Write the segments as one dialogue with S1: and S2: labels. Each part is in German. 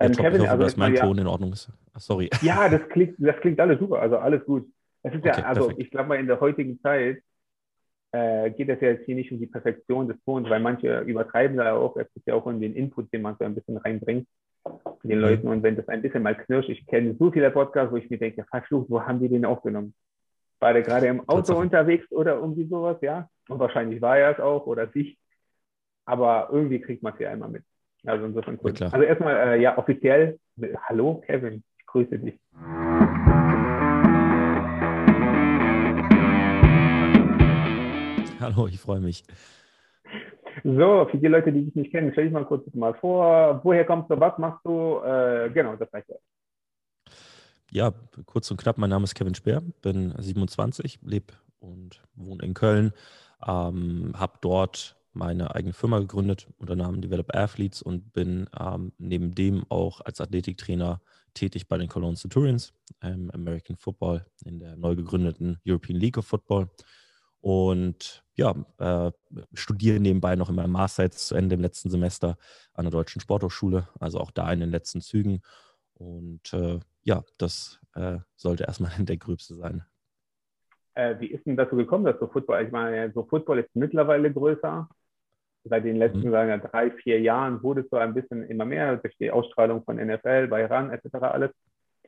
S1: Ähm, Kevin, ich hoffe, also dass mein Ton ja, in Ordnung ist. Ach, sorry.
S2: Ja, das klingt, das klingt alles super, also alles gut. Es ist okay, ja, also perfekt. ich glaube mal in der heutigen Zeit äh, geht es ja jetzt hier nicht um die Perfektion des Tons, weil manche übertreiben da auch. Es geht ja auch um den Input, den man so ein bisschen reinbringt den mhm. Leuten. Und wenn das ein bisschen mal knirscht, ich kenne so viele Podcasts, wo ich mir denke, verflucht, wo haben die den aufgenommen? War der gerade im Auto unterwegs oder irgendwie sowas, ja? Und wahrscheinlich war er es auch oder sich. Aber irgendwie kriegt man es ja einmal mit. Also insofern cool. Ja, also erstmal, äh, ja, offiziell, hallo Kevin, ich grüße dich.
S1: Hallo, ich freue mich.
S2: So, für die Leute, die dich nicht kennen, stell dich mal kurz mal vor. Woher kommst du? Was machst du? Äh, genau, das reicht ja.
S1: Ja, kurz und knapp, mein Name ist Kevin Speer, bin 27, lebe und wohne in Köln, ähm, habe dort meine eigene Firma gegründet unter Namen Develop Athletes und bin ähm, neben dem auch als Athletiktrainer tätig bei den Cologne Centurions im American Football in der neu gegründeten European League of Football und ja, äh, studiere nebenbei noch in meinem Master jetzt zu Ende im letzten Semester an der Deutschen Sporthochschule, also auch da in den letzten Zügen. Und äh, ja, das äh, sollte erstmal der Gröbste sein.
S2: Äh, wie ist denn dazu gekommen, dass so Football, ich meine, so Football ist mittlerweile größer. Seit den letzten mhm. sagen wir, drei, vier Jahren wurde es so ein bisschen immer mehr durch die Ausstrahlung von NFL, bei RAN etc. alles.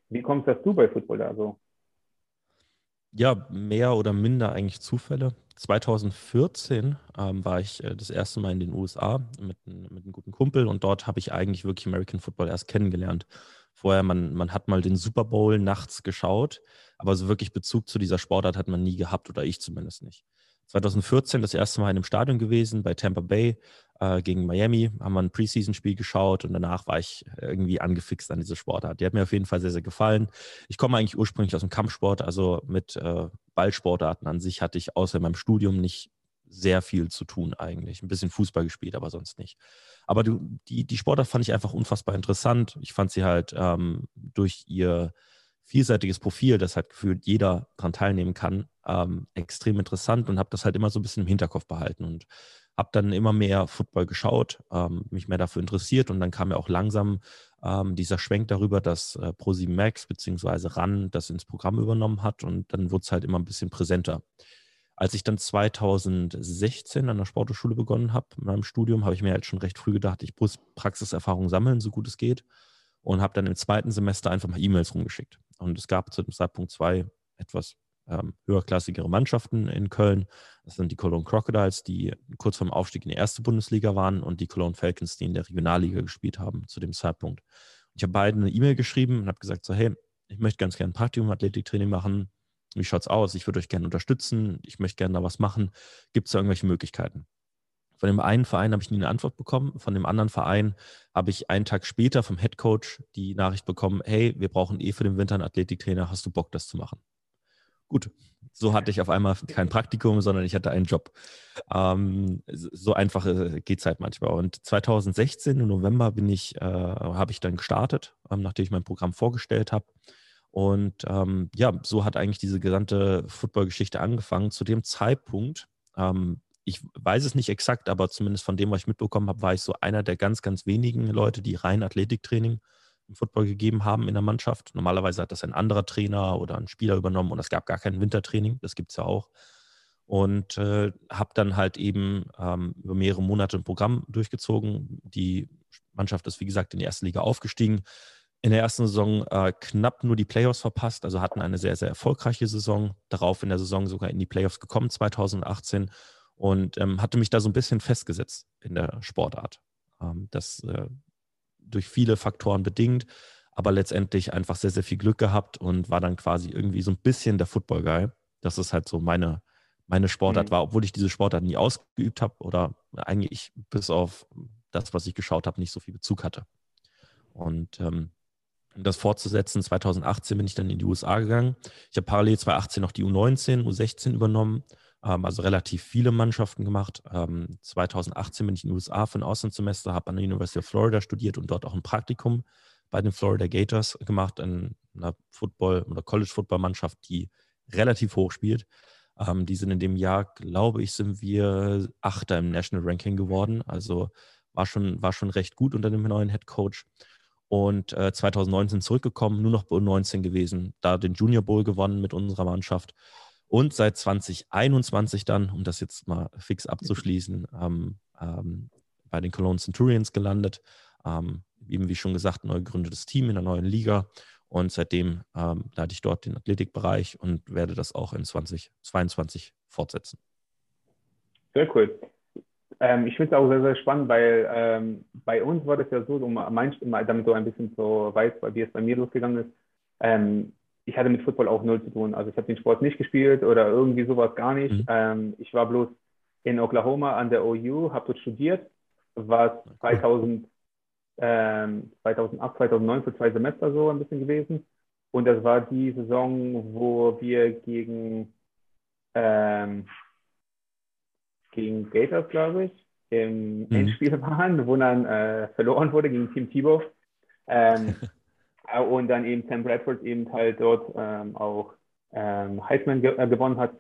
S2: Wie kommt es dazu bei Football da so?
S1: ja, mehr oder minder eigentlich Zufälle. 2014 ähm, war ich äh, das erste Mal in den USA mit, mit einem guten Kumpel und dort habe ich eigentlich wirklich American Football erst kennengelernt. Vorher, man, man hat mal den Super Bowl nachts geschaut, aber so wirklich Bezug zu dieser Sportart hat man nie gehabt oder ich zumindest nicht. 2014 das erste Mal in einem Stadion gewesen bei Tampa Bay äh, gegen Miami, haben wir ein Preseason-Spiel geschaut und danach war ich irgendwie angefixt an diese Sportart. Die hat mir auf jeden Fall sehr, sehr gefallen. Ich komme eigentlich ursprünglich aus dem Kampfsport, also mit äh, Ballsportarten an sich hatte ich außer in meinem Studium nicht sehr viel zu tun eigentlich. Ein bisschen Fußball gespielt, aber sonst nicht. Aber die, die Sportart fand ich einfach unfassbar interessant. Ich fand sie halt ähm, durch ihr vielseitiges Profil, das halt gefühlt jeder daran teilnehmen kann, ähm, extrem interessant und habe das halt immer so ein bisschen im Hinterkopf behalten und habe dann immer mehr Football geschaut, ähm, mich mehr dafür interessiert und dann kam ja auch langsam ähm, dieser Schwenk darüber, dass äh, Pro7 Max bzw. RAN das ins Programm übernommen hat und dann wurde es halt immer ein bisschen präsenter. Als ich dann 2016 an der Sporthochschule begonnen habe, in meinem Studium, habe ich mir halt schon recht früh gedacht, ich muss Praxiserfahrung sammeln, so gut es geht und habe dann im zweiten Semester einfach mal E-Mails rumgeschickt. Und es gab zu dem Zeitpunkt zwei etwas ähm, höherklassigere Mannschaften in Köln. Das sind die Cologne Crocodiles, die kurz vorm Aufstieg in die erste Bundesliga waren und die Cologne Falcons, die in der Regionalliga gespielt haben zu dem Zeitpunkt. Ich habe beiden eine E-Mail geschrieben und habe gesagt so, hey, ich möchte ganz gerne ein Praktikum Athletiktraining machen. Wie schaut es aus? Ich würde euch gerne unterstützen. Ich möchte gerne da was machen. Gibt es da irgendwelche Möglichkeiten? Von dem einen Verein habe ich nie eine Antwort bekommen. Von dem anderen Verein habe ich einen Tag später vom Head Coach die Nachricht bekommen, hey, wir brauchen eh für den Winter einen Athletiktrainer. Hast du Bock, das zu machen? Gut, so hatte ich auf einmal kein Praktikum, sondern ich hatte einen Job. Ähm, so einfach äh, geht es halt manchmal. Und 2016 im November bin ich, äh, habe ich dann gestartet, ähm, nachdem ich mein Programm vorgestellt habe. Und ähm, ja, so hat eigentlich diese gesamte Football-Geschichte angefangen. Zu dem Zeitpunkt ähm, ich weiß es nicht exakt, aber zumindest von dem, was ich mitbekommen habe, war ich so einer der ganz, ganz wenigen Leute, die rein Athletiktraining im Football gegeben haben in der Mannschaft. Normalerweise hat das ein anderer Trainer oder ein Spieler übernommen und es gab gar kein Wintertraining, das gibt es ja auch. Und äh, habe dann halt eben ähm, über mehrere Monate ein Programm durchgezogen. Die Mannschaft ist, wie gesagt, in die erste Liga aufgestiegen. In der ersten Saison äh, knapp nur die Playoffs verpasst, also hatten eine sehr, sehr erfolgreiche Saison. Darauf in der Saison sogar in die Playoffs gekommen, 2018 und ähm, hatte mich da so ein bisschen festgesetzt in der Sportart. Ähm, das äh, durch viele Faktoren bedingt, aber letztendlich einfach sehr, sehr viel Glück gehabt und war dann quasi irgendwie so ein bisschen der Football-Guy. Das ist halt so meine, meine Sportart mhm. war, obwohl ich diese Sportart nie ausgeübt habe oder eigentlich bis auf das, was ich geschaut habe, nicht so viel Bezug hatte. Und ähm, um das fortzusetzen, 2018 bin ich dann in die USA gegangen. Ich habe parallel 2018 noch die U19, U16 übernommen also relativ viele Mannschaften gemacht. Ähm, 2018 bin ich in den USA für ein Auslandssemester, habe an der University of Florida studiert und dort auch ein Praktikum bei den Florida Gators gemacht, in einer Football- oder College-Football-Mannschaft, die relativ hoch spielt. Ähm, die sind in dem Jahr, glaube ich, sind wir Achter im National Ranking geworden. Also war schon, war schon recht gut unter dem neuen Head Coach. und äh, 2019 zurückgekommen, nur noch bei U19 gewesen, da den Junior Bowl gewonnen mit unserer Mannschaft und seit 2021 dann, um das jetzt mal fix abzuschließen, ähm, ähm, bei den Cologne Centurions gelandet. Ähm, eben wie schon gesagt, neu gegründetes Team in der neuen Liga und seitdem ähm, leite ich dort den Athletikbereich und werde das auch in 2022 fortsetzen.
S2: Sehr cool. Ähm, ich finde es auch sehr, sehr spannend, weil ähm, bei uns war das ja so, um damit so ein bisschen so weiß, wie es bei mir losgegangen ist. Ähm, ich hatte mit Football auch null zu tun. Also ich habe den Sport nicht gespielt oder irgendwie sowas gar nicht. Mhm. Ähm, ich war bloß in Oklahoma an der OU, habe dort studiert, war 2000, ähm, 2008, 2009 für zwei Semester so ein bisschen gewesen. Und das war die Saison, wo wir gegen ähm, gegen Gators, glaube ich, im mhm. Endspiel waren, wo dann äh, verloren wurde gegen Team Thibaut. Ähm, und dann eben Sam Bradford eben halt dort ähm, auch ähm, Heisman ge äh, gewonnen hat.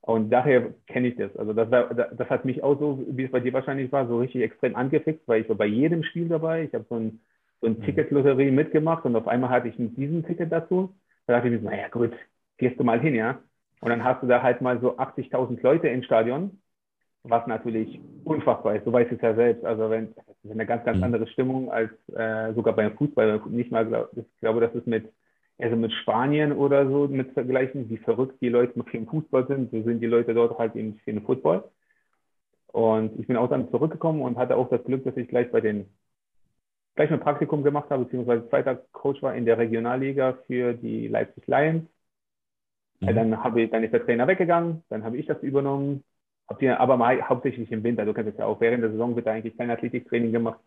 S2: Und daher kenne ich das. Also das, war, das hat mich auch so, wie es bei dir wahrscheinlich war, so richtig extrem angefixt, weil ich war bei jedem Spiel dabei. Ich habe so ein, so ein mhm. Ticketlotterie mitgemacht und auf einmal hatte ich mit diesem Ticket dazu. Da dachte ich mir, naja gut, gehst du mal hin, ja. Und dann hast du da halt mal so 80.000 Leute im Stadion was natürlich unfassbar ist. Du weißt es ja selbst. Also wenn das ist eine ganz, ganz mhm. andere Stimmung als äh, sogar beim Fußball. Nicht mal, glaub, ich glaube, das ist mit also mit Spanien oder so mit vergleichen, wie verrückt die Leute für den Fußball sind. So sind die Leute dort halt eben für den Football. Und ich bin auch dann zurückgekommen und hatte auch das Glück, dass ich gleich bei den gleich ein Praktikum gemacht habe, beziehungsweise zweiter Coach war in der Regionalliga für die Leipzig Lions. Mhm. Dann, habe ich, dann ist der Trainer weggegangen, dann habe ich das übernommen, aber mal hauptsächlich im Winter, du kennst es ja auch, während der Saison wird da eigentlich kein Athletiktraining gemacht.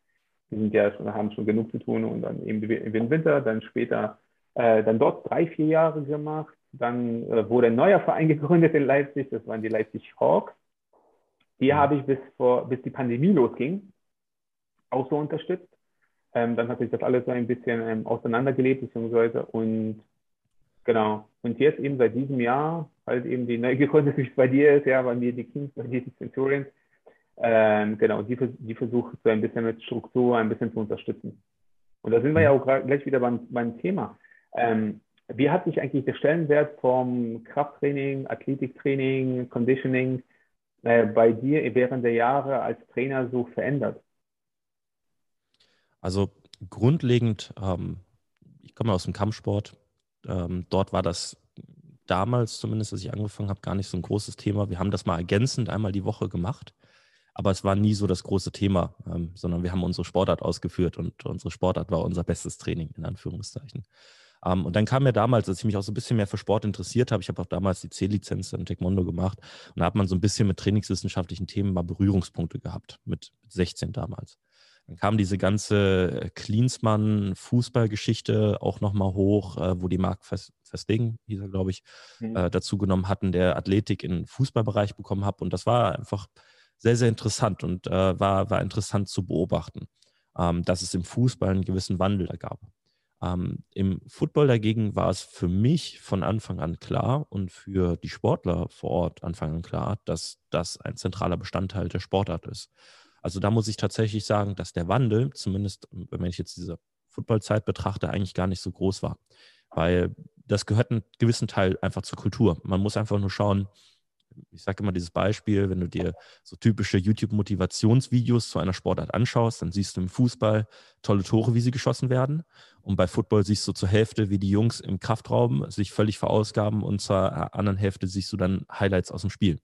S2: Die sind ja schon, haben schon genug zu tun und dann eben im Winter, dann später äh, dann dort drei, vier Jahre gemacht. Dann äh, wurde ein neuer Verein gegründet in Leipzig, das waren die Leipzig Hawks. Die mhm. habe ich bis, vor, bis die Pandemie losging auch so unterstützt. Ähm, dann hat sich das alles so ein bisschen ähm, auseinandergelebt, beziehungsweise und genau. Und jetzt eben seit diesem Jahr halt eben die wie es bei dir ist, ja, bei mir die Kings, bei dir die Centurions. Ähm, genau, die, die versucht so ein bisschen mit Struktur ein bisschen zu unterstützen. Und da sind wir ja auch gleich wieder beim, beim Thema. Ähm, wie hat sich eigentlich der Stellenwert vom Krafttraining, Athletiktraining, Conditioning äh, bei dir während der Jahre als Trainer so verändert?
S1: Also grundlegend, ähm, ich komme aus dem Kampfsport. Ähm, dort war das damals zumindest, als ich angefangen habe, gar nicht so ein großes Thema. Wir haben das mal ergänzend einmal die Woche gemacht, aber es war nie so das große Thema, ähm, sondern wir haben unsere Sportart ausgeführt und unsere Sportart war unser bestes Training, in Anführungszeichen. Um, ähm, und dann kam mir damals, als ich mich auch so ein bisschen mehr für Sport interessiert habe, ich habe auch damals die C-Lizenz in Taekwondo gemacht und da hat man so ein bisschen mit trainingswissenschaftlichen Themen mal Berührungspunkte gehabt, mit 16 damals. Dann kam diese ganze Klinsmann-Fußballgeschichte auch nochmal hoch, äh, wo die Mark Verstegen, hieß er, glaube ich, mhm. äh, dazu genommen hatten, der Athletik im Fußballbereich bekommen hat. Und das war einfach sehr, sehr interessant und äh, war, war interessant zu beobachten, ähm, dass es im Fußball einen gewissen Wandel da gab. Ähm, Im Football dagegen war es für mich von Anfang an klar und für die Sportler vor Ort Anfang an klar, dass das ein zentraler Bestandteil der Sportart ist. Also da muss ich tatsächlich sagen, dass der Wandel, zumindest wenn ich jetzt diese Footballzeit betrachte, eigentlich gar nicht so groß war. Weil das gehört einen gewissen Teil einfach zur Kultur. Man muss einfach nur schauen, ich sage immer dieses Beispiel, wenn du dir so typische YouTube-Motivationsvideos zu einer Sportart anschaust, dann siehst du im Fußball tolle Tore, wie sie geschossen werden. Und bei Football siehst du zur Hälfte, wie die Jungs im Kraftraum sich völlig verausgaben und zur anderen Hälfte siehst du dann Highlights aus dem Spiel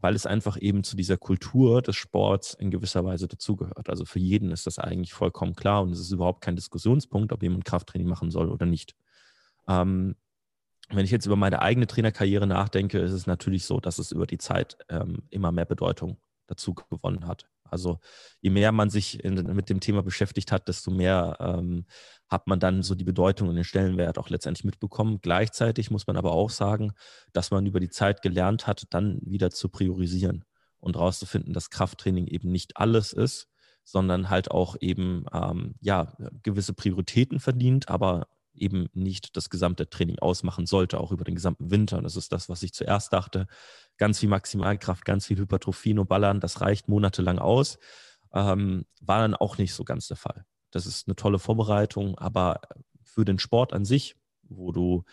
S1: weil es einfach eben zu dieser Kultur des Sports in gewisser Weise dazugehört. Also für jeden ist das eigentlich vollkommen klar und es ist überhaupt kein Diskussionspunkt, ob jemand Krafttraining machen soll oder nicht. Ähm, wenn ich jetzt über meine eigene Trainerkarriere nachdenke, ist es natürlich so, dass es über die Zeit ähm, immer mehr Bedeutung dazu gewonnen hat. Also je mehr man sich in, mit dem Thema beschäftigt hat, desto mehr ähm, hat man dann so die Bedeutung und den Stellenwert auch letztendlich mitbekommen. Gleichzeitig muss man aber auch sagen, dass man über die Zeit gelernt hat, dann wieder zu priorisieren und herauszufinden, dass Krafttraining eben nicht alles ist, sondern halt auch eben ähm, ja gewisse Prioritäten verdient, aber eben nicht das gesamte Training ausmachen sollte, auch über den gesamten Winter. Und das ist das, was ich zuerst dachte. Ganz viel Maximalkraft, ganz viel Hypertrophie nur ballern, das reicht monatelang aus. Ähm, war dann auch nicht so ganz der Fall. das ist eine tolle Vorbereitung, aber für den Sport an sich, wo du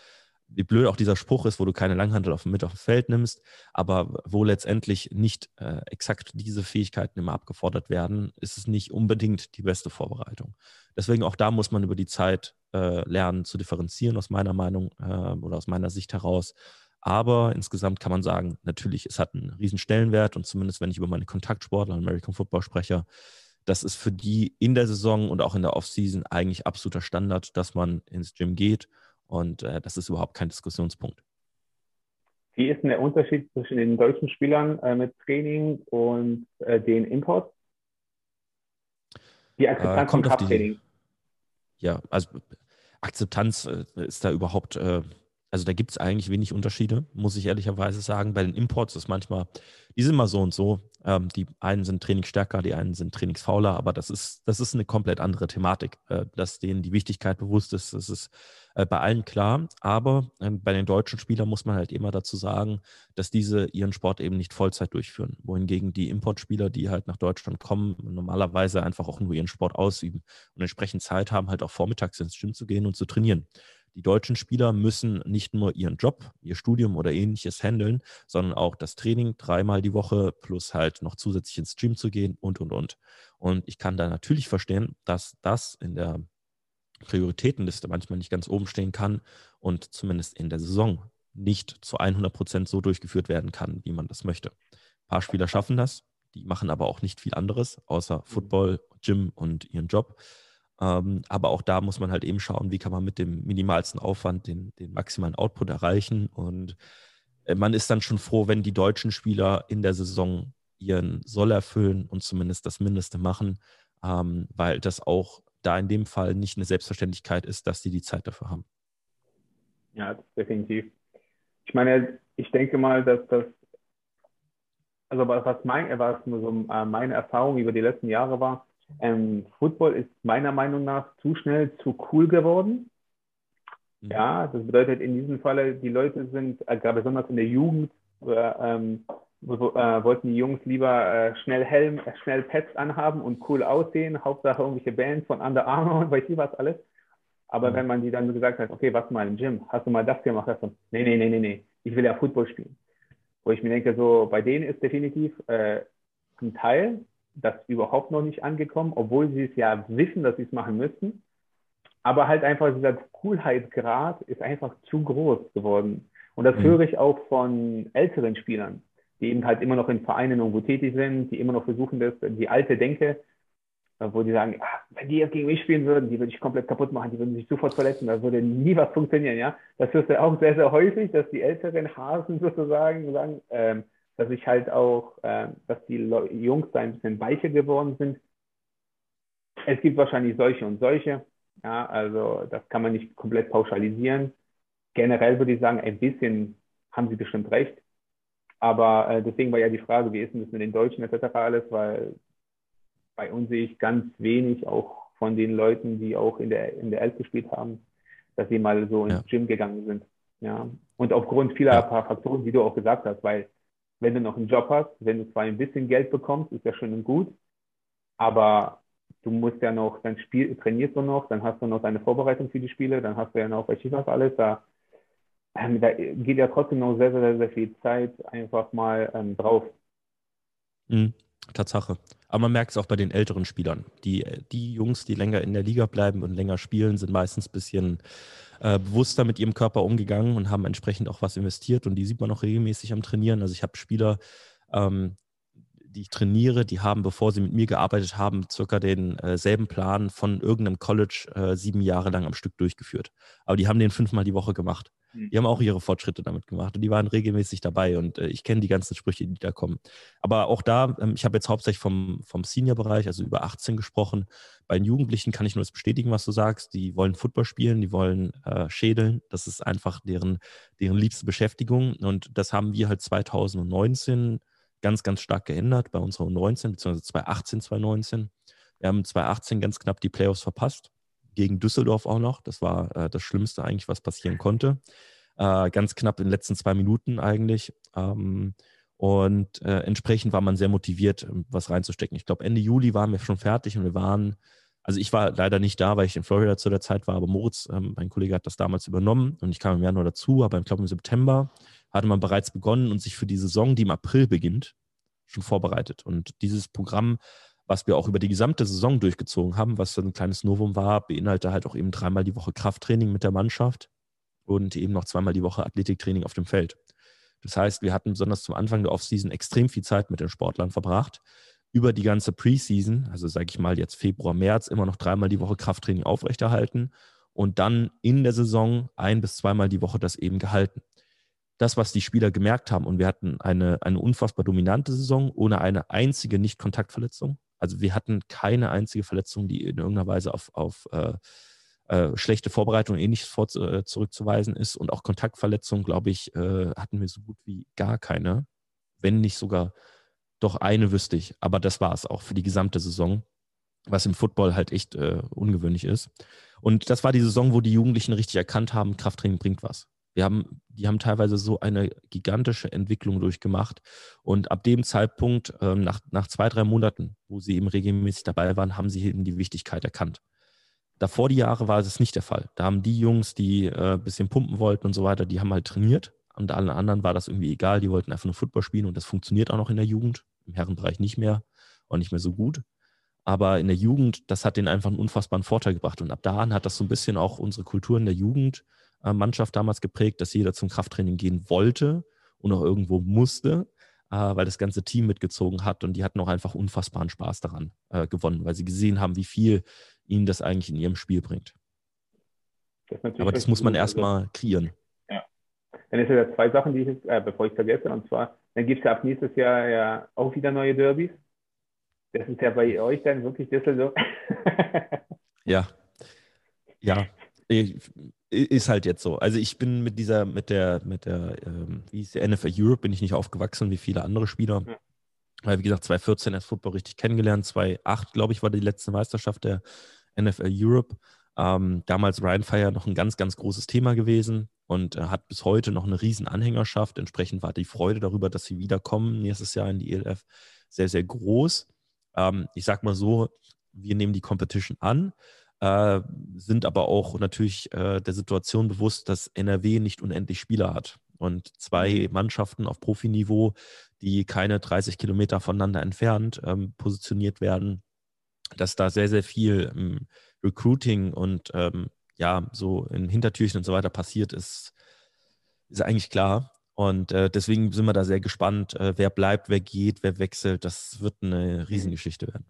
S1: wie blöd auch dieser Spruch ist, wo du keine Langhandel auf, mit auf dem Feld nimmst, aber wo letztendlich nicht äh, exakt diese Fähigkeiten immer abgefordert werden, ist es nicht unbedingt die beste Vorbereitung. Deswegen auch da muss man über die Zeit äh, lernen zu differenzieren, aus meiner Meinung äh, oder aus meiner Sicht heraus. Aber insgesamt kann man sagen, natürlich, es hat einen riesen Stellenwert und zumindest wenn ich über meine Kontaktsportler, American Football spreche, das ist für die in der Saison und auch in der Offseason eigentlich absoluter Standard, dass man ins Gym geht und äh, das ist überhaupt kein Diskussionspunkt.
S2: Wie ist denn der Unterschied zwischen den deutschen Spielern äh, mit Training und äh, den Imports?
S1: Die Akzeptanz äh, vom Krafttraining. Ja, also Akzeptanz äh, ist da überhaupt, äh, also da gibt es eigentlich wenig Unterschiede, muss ich ehrlicherweise sagen. Bei den Imports ist manchmal, die sind immer so und so. Ähm, die einen sind trainingsstärker, die einen sind trainingsfauler, aber das ist, das ist eine komplett andere Thematik, dass denen die Wichtigkeit bewusst ist. Das ist äh, bei allen klar. Aber äh, bei den deutschen Spielern muss man halt immer dazu sagen, dass diese ihren Sport eben nicht Vollzeit durchführen. Wohingegen die Importspieler, die halt nach Deutschland kommen, normalerweise einfach auch nur ihren Sport ausüben und entsprechend Zeit haben, halt auch vormittags ins Gym zu gehen und zu trainieren. Die deutschen Spieler müssen nicht nur ihren Job, ihr Studium oder ähnliches handeln, sondern auch das Training dreimal die Woche plus halt noch zusätzlich ins Gym zu gehen und, und, und. Und ich kann da natürlich verstehen, dass das in der Prioritätenliste manchmal nicht ganz oben stehen kann und zumindest in der Saison nicht zu 100 Prozent so durchgeführt werden kann, wie man das möchte. Ein paar Spieler schaffen das, die machen aber auch nicht viel anderes, außer mhm. Football, Gym und ihren Job. Ähm, aber auch da muss man halt eben schauen, wie kann man mit dem minimalsten Aufwand den, den maximalen Output erreichen. Und äh, man ist dann schon froh, wenn die deutschen Spieler in der Saison ihren Soll erfüllen und zumindest das Mindeste machen, ähm, weil das auch da in dem Fall nicht eine Selbstverständlichkeit ist, dass sie die Zeit dafür haben.
S2: Ja, definitiv. Ich meine, ich denke mal, dass das, also was, mein, was so äh, meine Erfahrung über die letzten Jahre war, ähm, Football ist meiner Meinung nach zu schnell zu cool geworden. Mhm. Ja, das bedeutet in diesem Falle, die Leute sind, äh, gerade besonders in der Jugend, äh, ähm, äh, wollten die Jungs lieber äh, schnell Helm, äh, schnell Pads anhaben und cool aussehen, Hauptsache irgendwelche Bands von Under Armour und weiß ich was alles. Aber mhm. wenn man die dann gesagt hat, okay, was mal im Gym, hast du mal das gemacht? Hast du, nee, nee, nee, nee, nee, ich will ja Football spielen. Wo ich mir denke, so bei denen ist definitiv äh, ein Teil, das überhaupt noch nicht angekommen, obwohl sie es ja wissen, dass sie es machen müssten. Aber halt einfach dieser Coolheitsgrad ist einfach zu groß geworden. Und das mhm. höre ich auch von älteren Spielern die eben halt immer noch in Vereinen irgendwo tätig sind, die immer noch versuchen, das, die alte Denke, äh, wo die sagen, ach, wenn die jetzt gegen mich spielen würden, die würde ich komplett kaputt machen, die würden sich sofort verletzen, da würde nie was funktionieren, ja. Das hörst du auch sehr, sehr häufig, dass die älteren Hasen sozusagen sagen, ähm, dass ich halt auch, äh, dass die Jungs da ein bisschen weicher geworden sind. Es gibt wahrscheinlich solche und solche, ja, also das kann man nicht komplett pauschalisieren. Generell würde ich sagen, ein bisschen haben sie bestimmt recht. Aber äh, deswegen war ja die Frage, wie ist denn das mit den Deutschen etc. alles, weil bei uns sehe ich ganz wenig auch von den Leuten, die auch in der, in der Elf gespielt haben, dass sie mal so ins ja. Gym gegangen sind. Ja. Und aufgrund vieler ja. Faktoren, die du auch gesagt hast, weil wenn du noch einen Job hast, wenn du zwar ein bisschen Geld bekommst, ist ja schön und gut, aber du musst ja noch, dann spiel, trainierst du noch, dann hast du noch deine Vorbereitung für die Spiele, dann hast du ja noch, weiß ich was alles, da ähm, da geht ja trotzdem noch sehr, sehr, sehr viel Zeit einfach mal ähm, drauf.
S1: Mhm, Tatsache. Aber man merkt es auch bei den älteren Spielern. Die, die Jungs, die länger in der Liga bleiben und länger spielen, sind meistens ein bisschen äh, bewusster mit ihrem Körper umgegangen und haben entsprechend auch was investiert. Und die sieht man auch regelmäßig am Trainieren. Also ich habe Spieler, ähm, die ich trainiere, die haben, bevor sie mit mir gearbeitet haben, circa denselben äh, Plan von irgendeinem College äh, sieben Jahre lang am Stück durchgeführt. Aber die haben den fünfmal die Woche gemacht. Mhm. Die haben auch ihre Fortschritte damit gemacht und die waren regelmäßig dabei und äh, ich kenne die ganzen Sprüche, die da kommen. Aber auch da, ähm, ich habe jetzt hauptsächlich vom, vom Senior-Bereich, also über 18 gesprochen. Bei den Jugendlichen kann ich nur das bestätigen, was du sagst. Die wollen Football spielen, die wollen äh, schädeln. Das ist einfach deren, deren liebste Beschäftigung und das haben wir halt 2019 ganz, ganz stark geändert bei unserer U19, beziehungsweise 2018, 2019. Wir haben 2018 ganz knapp die Playoffs verpasst gegen Düsseldorf auch noch. Das war äh, das Schlimmste eigentlich, was passieren konnte. Äh, ganz knapp in den letzten zwei Minuten eigentlich. Ähm, und äh, entsprechend war man sehr motiviert, ähm, was reinzustecken. Ich glaube, Ende Juli waren wir schon fertig und wir waren also ich war leider nicht da, weil ich in Florida zu der Zeit war, aber Moritz, ähm, mein Kollege, hat das damals übernommen und ich kam im Januar dazu, aber ich glaube im September hatte man bereits begonnen und sich für die Saison, die im April beginnt, schon vorbereitet. Und dieses Programm, was wir auch über die gesamte Saison durchgezogen haben, was ein kleines Novum war, beinhaltet halt auch eben dreimal die Woche Krafttraining mit der Mannschaft und eben noch zweimal die Woche Athletiktraining auf dem Feld. Das heißt, wir hatten besonders zum Anfang der Offseason extrem viel Zeit mit den Sportlern verbracht. Über die ganze Preseason, also sage ich mal jetzt Februar, März, immer noch dreimal die Woche Krafttraining aufrechterhalten und dann in der Saison ein bis zweimal die Woche das eben gehalten das, was die Spieler gemerkt haben, und wir hatten eine, eine unfassbar dominante Saison ohne eine einzige Nicht-Kontaktverletzung. Also wir hatten keine einzige Verletzung, die in irgendeiner Weise auf, auf äh, äh, schlechte Vorbereitung und ähnliches vor, äh, zurückzuweisen ist. Und auch Kontaktverletzungen, glaube ich, äh, hatten wir so gut wie gar keine. Wenn nicht sogar doch eine wüsste ich. Aber das war es auch für die gesamte Saison, was im Football halt echt äh, ungewöhnlich ist. Und das war die Saison, wo die Jugendlichen richtig erkannt haben, Krafttraining bringt was. Wir haben, die haben teilweise so eine gigantische Entwicklung durchgemacht. Und ab dem Zeitpunkt, ähm, nach, nach zwei, drei Monaten, wo sie eben regelmäßig dabei waren, haben sie eben die Wichtigkeit erkannt. Davor die Jahre war es nicht der Fall. Da haben die Jungs, die äh, ein bisschen pumpen wollten und so weiter, die haben halt trainiert. Und allen anderen war das irgendwie egal. Die wollten einfach nur Football spielen und das funktioniert auch noch in der Jugend. Im Herrenbereich nicht mehr, auch nicht mehr so gut. Aber in der Jugend, das hat denen einfach einen unfassbaren Vorteil gebracht. Und ab da an hat das so ein bisschen auch unsere Kultur in der Jugend Mannschaft damals geprägt, dass jeder zum Krafttraining gehen wollte und auch irgendwo musste, äh, weil das ganze Team mitgezogen hat und die hatten auch einfach unfassbaren Spaß daran äh, gewonnen, weil sie gesehen haben, wie viel ihnen das eigentlich in ihrem Spiel bringt. Das Aber das muss man erstmal kreieren.
S2: Ja. Dann ist ja zwei Sachen, die ich jetzt, äh, bevor ich vergesse, und zwar, dann gibt es ja ab nächstes Jahr ja auch wieder neue Derbys. Das ist ja bei euch dann wirklich Düsseldorf.
S1: ja. Ja, ist halt jetzt so. Also ich bin mit dieser, mit der, mit der, ähm, wie hieß die NFL Europe, bin ich nicht aufgewachsen wie viele andere Spieler. Ja. Weil, wie gesagt, 2014 erst Football richtig kennengelernt. 2008, glaube ich, war die letzte Meisterschaft der NFL Europe. Ähm, damals Ryan Fire noch ein ganz, ganz großes Thema gewesen und äh, hat bis heute noch eine riesen Anhängerschaft. Entsprechend war die Freude darüber, dass sie wiederkommen nächstes Jahr in die ELF sehr, sehr groß. Ähm, ich sag mal so, wir nehmen die Competition an äh, sind aber auch natürlich äh, der Situation bewusst, dass NRW nicht unendlich Spieler hat. Und zwei mhm. Mannschaften auf Profiniveau, die keine 30 Kilometer voneinander entfernt ähm, positioniert werden, dass da sehr, sehr viel ähm, Recruiting und ähm, ja, so in Hintertürchen und so weiter passiert ist, ist eigentlich klar. Und äh, deswegen sind wir da sehr gespannt, äh, wer bleibt, wer geht, wer wechselt. Das wird eine mhm. Riesengeschichte werden.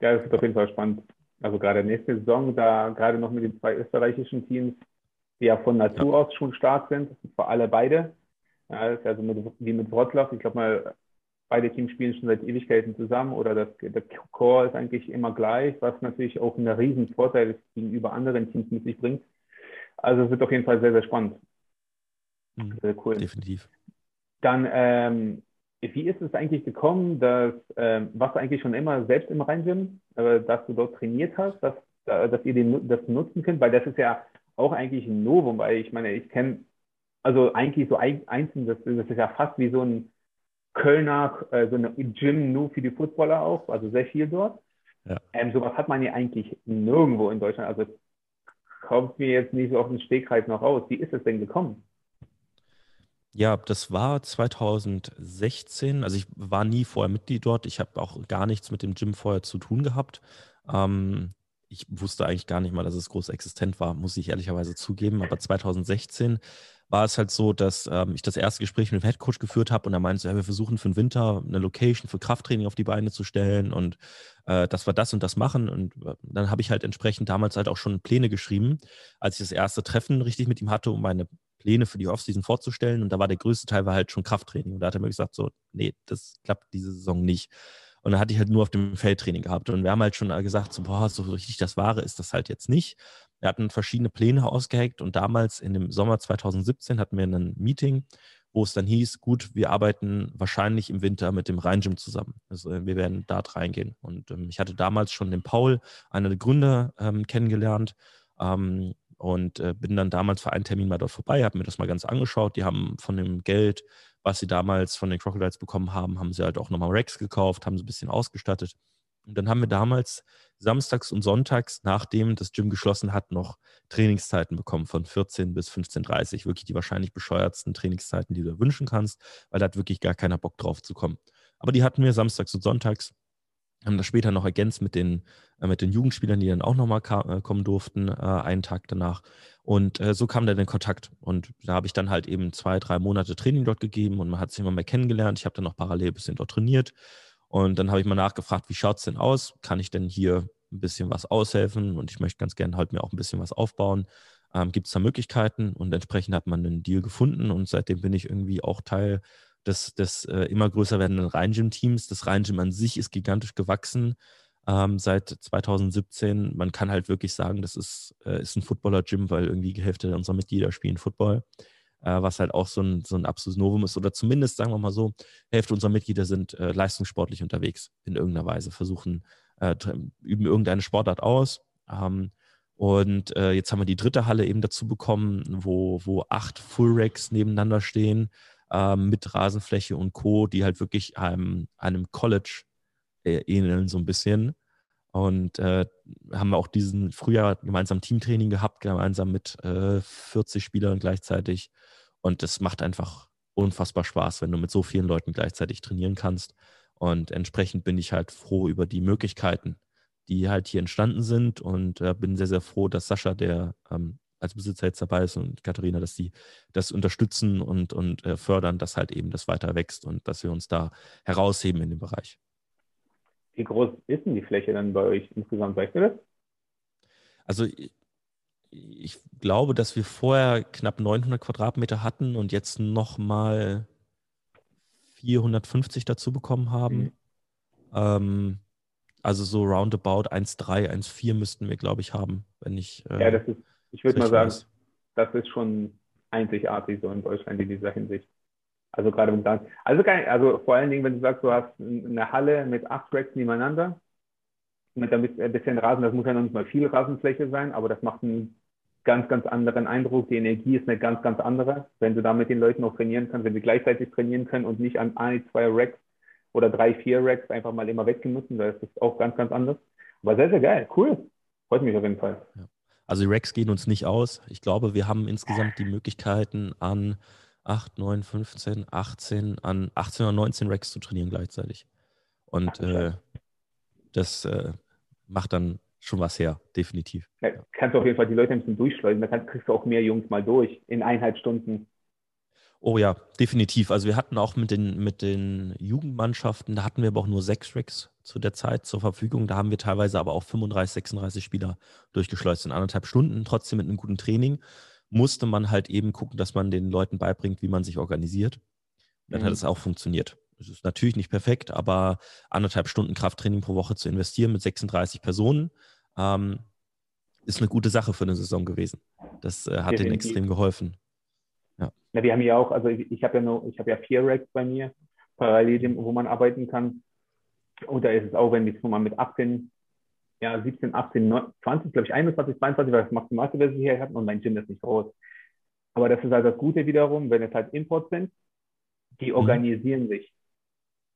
S2: Ja, das wird auf jeden Fall spannend. Also gerade nächste Saison, da gerade noch mit den zwei österreichischen Teams, die ja von Natur ja. aus schon stark sind, vor alle beide. Ja, also mit, wie mit Wroclaw. Ich glaube mal, beide Teams spielen schon seit Ewigkeiten zusammen oder das, der Core ist eigentlich immer gleich, was natürlich auch einen riesen Vorteil gegenüber anderen Teams mit sich bringt. Also es wird auf jeden Fall sehr, sehr spannend.
S1: Mhm. Sehr cool. Definitiv.
S2: Dann ähm, wie ist es eigentlich gekommen, dass, äh, warst du eigentlich schon immer selbst im Rheingym, äh, dass du dort trainiert hast, dass, äh, dass ihr den, das nutzen könnt? Weil das ist ja auch eigentlich ein Novum, weil ich meine, ich kenne, also eigentlich so einzeln, das, das ist ja fast wie so ein Kölner, äh, so ein Gym nur für die Footballer auch, also sehr viel dort. Ja. Ähm, sowas hat man ja eigentlich nirgendwo in Deutschland. Also kommt mir jetzt nicht so auf den Stegreif noch raus. Wie ist es denn gekommen?
S1: Ja, das war 2016. Also ich war nie vorher Mitglied dort. Ich habe auch gar nichts mit dem Gym vorher zu tun gehabt. Ähm, ich wusste eigentlich gar nicht mal, dass es groß existent war, muss ich ehrlicherweise zugeben. Aber 2016 war es halt so, dass ähm, ich das erste Gespräch mit dem Headcoach geführt habe und er meinte, ja, wir versuchen für den Winter eine Location für Krafttraining auf die Beine zu stellen und äh, dass wir das und das machen. Und äh, dann habe ich halt entsprechend damals halt auch schon Pläne geschrieben, als ich das erste Treffen richtig mit ihm hatte, um meine Pläne für die Offseason vorzustellen. Und da war der größte Teil war halt schon Krafttraining. Und da hat er mir gesagt, so, nee, das klappt diese Saison nicht. Und dann hatte ich halt nur auf dem Feldtraining gehabt. Und wir haben halt schon gesagt, so, boah, so richtig das Wahre ist das halt jetzt nicht. Wir hatten verschiedene Pläne ausgeheckt und damals in dem Sommer 2017 hatten wir ein Meeting, wo es dann hieß, gut, wir arbeiten wahrscheinlich im Winter mit dem Rhein-Gym zusammen. Also äh, wir werden dort reingehen. Und ähm, ich hatte damals schon den Paul, einer der Gründer, ähm, kennengelernt. Ähm, und äh, bin dann damals für einen Termin mal dort vorbei, habe mir das mal ganz angeschaut. Die haben von dem Geld, was sie damals von den Crocodiles bekommen haben, haben sie halt auch nochmal Rex gekauft, haben sie ein bisschen ausgestattet. Und dann haben wir damals samstags und sonntags, nachdem das Gym geschlossen hat, noch Trainingszeiten bekommen von 14 bis 15.30 Wirklich die wahrscheinlich bescheuertsten Trainingszeiten, die du wünschen kannst, weil da hat wirklich gar keiner Bock drauf zu kommen. Aber die hatten wir samstags und sonntags haben das später noch ergänzt mit den, äh, mit den Jugendspielern, die dann auch nochmal äh, kommen durften, äh, einen Tag danach. Und äh, so kam dann in Kontakt. Und da habe ich dann halt eben zwei, drei Monate Training dort gegeben und man hat sich immer mehr kennengelernt. Ich habe dann noch parallel ein bisschen dort trainiert. Und dann habe ich mal nachgefragt, wie schaut es denn aus? Kann ich denn hier ein bisschen was aushelfen? Und ich möchte ganz gerne halt mir auch ein bisschen was aufbauen. Ähm, Gibt es da Möglichkeiten? Und entsprechend hat man einen Deal gefunden und seitdem bin ich irgendwie auch Teil des, des äh, immer größer werdenden Rheingym-Teams. Das Rheingym an sich ist gigantisch gewachsen ähm, seit 2017. Man kann halt wirklich sagen, das ist, äh, ist ein Footballer-Gym, weil irgendwie die Hälfte unserer Mitglieder spielen Football, äh, was halt auch so ein, so ein absolutes Novum ist. Oder zumindest, sagen wir mal so, Hälfte unserer Mitglieder sind äh, leistungssportlich unterwegs in irgendeiner Weise, versuchen, äh, üben irgendeine Sportart aus. Ähm, und äh, jetzt haben wir die dritte Halle eben dazu bekommen, wo, wo acht Full Racks nebeneinander stehen ähm, mit Rasenfläche und Co., die halt wirklich einem, einem College äh, ähneln so ein bisschen. Und äh, haben wir auch diesen Frühjahr gemeinsam Teamtraining gehabt, gemeinsam mit äh, 40 Spielern gleichzeitig. Und es macht einfach unfassbar Spaß, wenn du mit so vielen Leuten gleichzeitig trainieren kannst. Und entsprechend bin ich halt froh über die Möglichkeiten, die halt hier entstanden sind und äh, bin sehr, sehr froh, dass Sascha, der ähm, als Besitzer jetzt dabei ist und Katharina, dass die das unterstützen und, und äh, fördern, dass halt eben das weiter wächst und dass wir uns da herausheben in dem Bereich.
S2: Wie groß ist denn die Fläche dann bei euch insgesamt? Weißt du das?
S1: Also ich glaube, dass wir vorher knapp 900 Quadratmeter hatten und jetzt nochmal 450 dazu bekommen haben. Mhm. Ähm, also so roundabout 1,3, 1,4 müssten wir, glaube ich, haben, wenn ich.
S2: Äh, ja, das ist ich würde mal sagen, weiß. das ist schon einzigartig so in Deutschland in dieser Hinsicht. Also gerade mit dann, also, also vor allen Dingen, wenn du sagst, du hast eine Halle mit acht Racks nebeneinander, mit ein bisschen Rasen, das muss ja noch nicht mal viel Rasenfläche sein, aber das macht einen ganz, ganz anderen Eindruck. Die Energie ist eine ganz, ganz andere. Wenn du da mit den Leuten auch trainieren kannst, wenn sie gleichzeitig trainieren können und nicht an ein, zwei Racks oder drei, vier Racks einfach mal immer weggehen müssen, das ist auch ganz, ganz anders. Aber sehr, sehr geil. Cool. Freut mich auf jeden Fall.
S1: Ja. Also die Racks gehen uns nicht aus. Ich glaube, wir haben insgesamt die Möglichkeiten an 8, 9, 15, 18, an 18 oder 19 Racks zu trainieren gleichzeitig. Und äh, das äh, macht dann schon was her, definitiv.
S2: Ja, kannst du auf jeden Fall die Leute ein bisschen durchschleusen, da kriegst du auch mehr Jungs mal durch in eineinhalb Stunden.
S1: Oh ja, definitiv. Also wir hatten auch mit den, mit den Jugendmannschaften, da hatten wir aber auch nur sechs Racks zu der Zeit zur Verfügung. Da haben wir teilweise aber auch 35, 36 Spieler durchgeschleust in anderthalb Stunden. Trotzdem mit einem guten Training musste man halt eben gucken, dass man den Leuten beibringt, wie man sich organisiert. dann mhm. hat es auch funktioniert. Es ist natürlich nicht perfekt, aber anderthalb Stunden Krafttraining pro Woche zu investieren mit 36 Personen ähm, ist eine gute Sache für eine Saison gewesen. Das äh, hat denen extrem geholfen.
S2: Ja. ja, wir haben ja auch, also ich, ich habe ja nur, ich habe ja vier Racks bei mir, parallel, wo man arbeiten kann. Und da ist es auch, wenn wir mal mit 18, ja, 17, 18, 19, 20, glaube ich, 21, 22 war das Maximalste, was wir hier hatten und mein Gym ist nicht groß. Aber das ist halt das Gute wiederum, wenn es halt Import sind, die mhm. organisieren sich.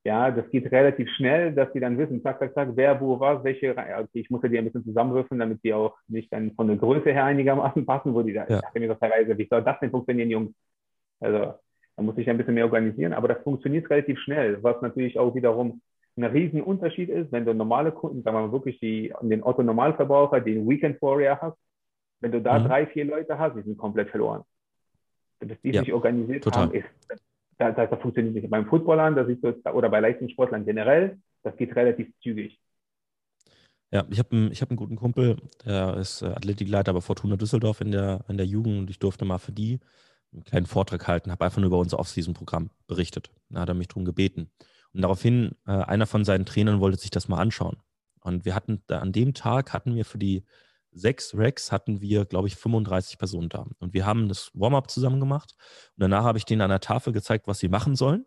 S2: Ja, das geht relativ schnell, dass die dann wissen, zack, zack, zack, wer, wo, was, welche, okay, ich muss ja die ein bisschen zusammenwürfeln, damit die auch nicht dann von der Größe her einigermaßen passen, wo die da, ja. ich mir doch teilweise, wie soll das denn funktionieren, Jungs? Also, da muss ich ein bisschen mehr organisieren, aber das funktioniert relativ schnell, was natürlich auch wiederum ein Riesenunterschied ist, wenn du normale Kunden, sagen wir mal wirklich die, den Otto-Normalverbraucher, den Weekend Warrior hast, wenn du da mhm. drei, vier Leute hast, die sind komplett verloren. Bis die ja, sich organisiert total. haben, ist da, da, da funktioniert nicht. Beim Footballern, da siehst du, oder bei Leistungssportlern generell, das geht relativ zügig.
S1: Ja, ich habe einen, hab einen guten Kumpel, der ist äh, Athletikleiter bei Fortuna Düsseldorf in der, in der Jugend und ich durfte mal für die einen kleinen Vortrag halten, habe einfach nur über unser Off-Season-Programm berichtet. Da hat er mich darum gebeten. Und daraufhin, äh, einer von seinen Trainern wollte sich das mal anschauen. Und wir hatten, an dem Tag hatten wir für die sechs Racks hatten wir, glaube ich, 35 Personen da. Und wir haben das Warm-up zusammen gemacht. Und danach habe ich denen an der Tafel gezeigt, was sie machen sollen.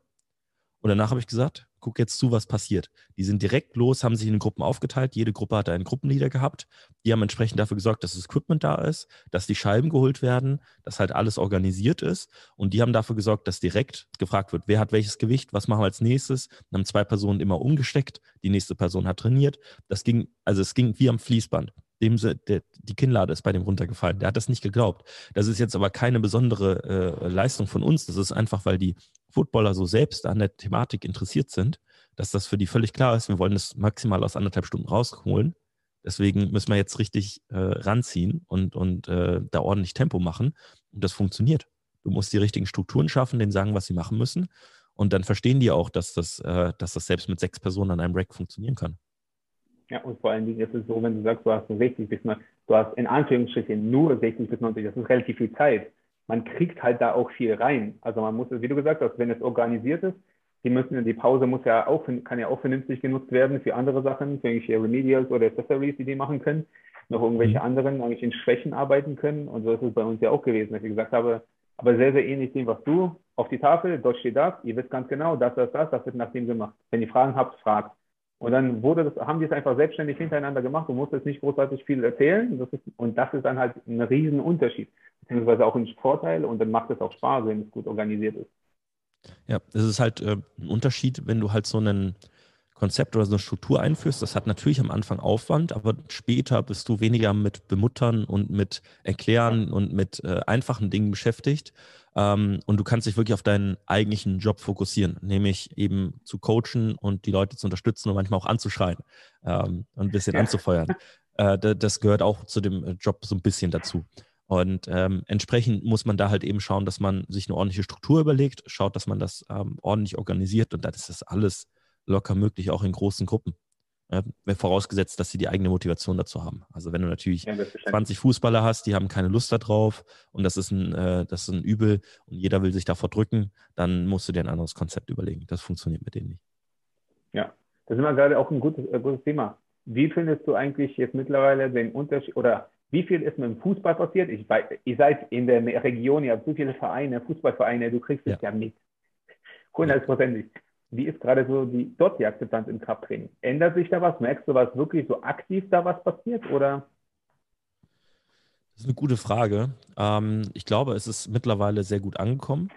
S1: Und danach habe ich gesagt, guck jetzt zu, was passiert. Die sind direkt los, haben sich in Gruppen aufgeteilt. Jede Gruppe hatte einen Gruppenleader gehabt. Die haben entsprechend dafür gesorgt, dass das Equipment da ist, dass die Scheiben geholt werden, dass halt alles organisiert ist. Und die haben dafür gesorgt, dass direkt gefragt wird, wer hat welches Gewicht, was machen wir als nächstes. Dann haben zwei Personen immer umgesteckt, die nächste Person hat trainiert. Das ging, also es ging wie am Fließband. Dem, der, die Kinnlade ist bei dem runtergefallen. Der hat das nicht geglaubt. Das ist jetzt aber keine besondere äh, Leistung von uns. Das ist einfach, weil die Footballer so selbst an der Thematik interessiert sind, dass das für die völlig klar ist, wir wollen es maximal aus anderthalb Stunden rausholen. Deswegen müssen wir jetzt richtig äh, ranziehen und, und äh, da ordentlich Tempo machen. Und das funktioniert. Du musst die richtigen Strukturen schaffen, denen sagen, was sie machen müssen. Und dann verstehen die auch, dass das, äh, dass das selbst mit sechs Personen an einem Rack funktionieren kann.
S2: Ja, und vor allen Dingen ist es so, wenn du sagst, du hast 60 bis 90, du hast in Anführungsstrichen nur 60 bis 90, das ist relativ viel Zeit man kriegt halt da auch viel rein. Also man muss, wie du gesagt hast, wenn es organisiert ist, die müssen, die Pause muss ja auch, kann ja auch vernünftig genutzt werden für andere Sachen, für irgendwelche Remedials oder Accessories, die die machen können, noch irgendwelche mhm. anderen eigentlich in Schwächen arbeiten können. Und so ist es bei uns ja auch gewesen, dass ich gesagt habe, aber sehr, sehr ähnlich dem, was du auf die Tafel, dort steht das, ihr wisst ganz genau, das, das, das, das wird nach dem gemacht. Wenn ihr Fragen habt, fragt. Und dann wurde das, haben die es einfach selbstständig hintereinander gemacht und musste jetzt nicht großartig viel erzählen. Das ist, und das ist dann halt ein Riesenunterschied, beziehungsweise auch ein Vorteil und dann macht es auch Spaß, wenn es gut organisiert ist.
S1: Ja, es ist halt äh, ein Unterschied, wenn du halt so ein Konzept oder so eine Struktur einführst. Das hat natürlich am Anfang Aufwand, aber später bist du weniger mit Bemuttern und mit Erklären und mit äh, einfachen Dingen beschäftigt ähm, und du kannst dich wirklich auf deinen eigentlichen Job fokussieren, nämlich eben zu coachen und die Leute zu unterstützen und manchmal auch anzuschreien ähm, und ein bisschen ja. anzufeuern. Äh, das gehört auch zu dem äh, Job so ein bisschen dazu. Und ähm, entsprechend muss man da halt eben schauen, dass man sich eine ordentliche Struktur überlegt, schaut, dass man das ähm, ordentlich organisiert und dann ist das alles locker möglich, auch in großen Gruppen. Ja, vorausgesetzt, dass sie die eigene Motivation dazu haben. Also wenn du natürlich ja, 20 Fußballer hast, die haben keine Lust darauf und das ist, ein, äh, das ist ein Übel und jeder will sich davor drücken, dann musst du dir ein anderes Konzept überlegen. Das funktioniert mit denen nicht.
S2: Ja, das ist immer gerade auch ein gutes, äh, gutes Thema. Wie findest du eigentlich jetzt mittlerweile den Unterschied oder wie viel ist mit dem Fußball passiert? Ich, ihr seid in der Region, ihr habt so viele Vereine, Fußballvereine, du kriegst es ja, ja mit. Hundertprozentig wie ist gerade so die, dort die Akzeptanz im Krafttraining? Ändert sich da was? Merkst du was wirklich so aktiv da was passiert oder?
S1: Das ist eine gute Frage. Ähm, ich glaube, es ist mittlerweile sehr gut angekommen.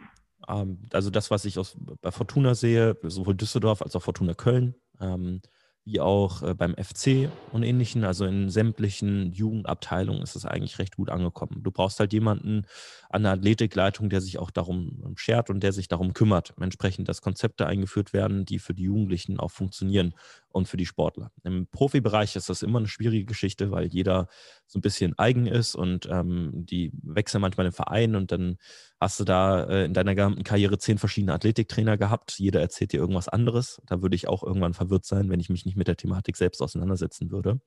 S1: Ähm, also das, was ich aus, bei Fortuna sehe, sowohl Düsseldorf als auch Fortuna Köln, ähm, wie auch äh, beim FC und ähnlichen, also in sämtlichen Jugendabteilungen ist es eigentlich recht gut angekommen. Du brauchst halt jemanden an der Athletikleitung, der sich auch darum ähm, schert und der sich darum kümmert, entsprechend, dass Konzepte eingeführt werden, die für die Jugendlichen auch funktionieren und für die Sportler. Im Profibereich ist das immer eine schwierige Geschichte, weil jeder so ein bisschen eigen ist und ähm, die wechseln manchmal den Verein und dann hast du da äh, in deiner gesamten Karriere zehn verschiedene Athletiktrainer gehabt. Jeder erzählt dir irgendwas anderes. Da würde ich auch irgendwann verwirrt sein, wenn ich mich nicht mit der Thematik selbst auseinandersetzen würde.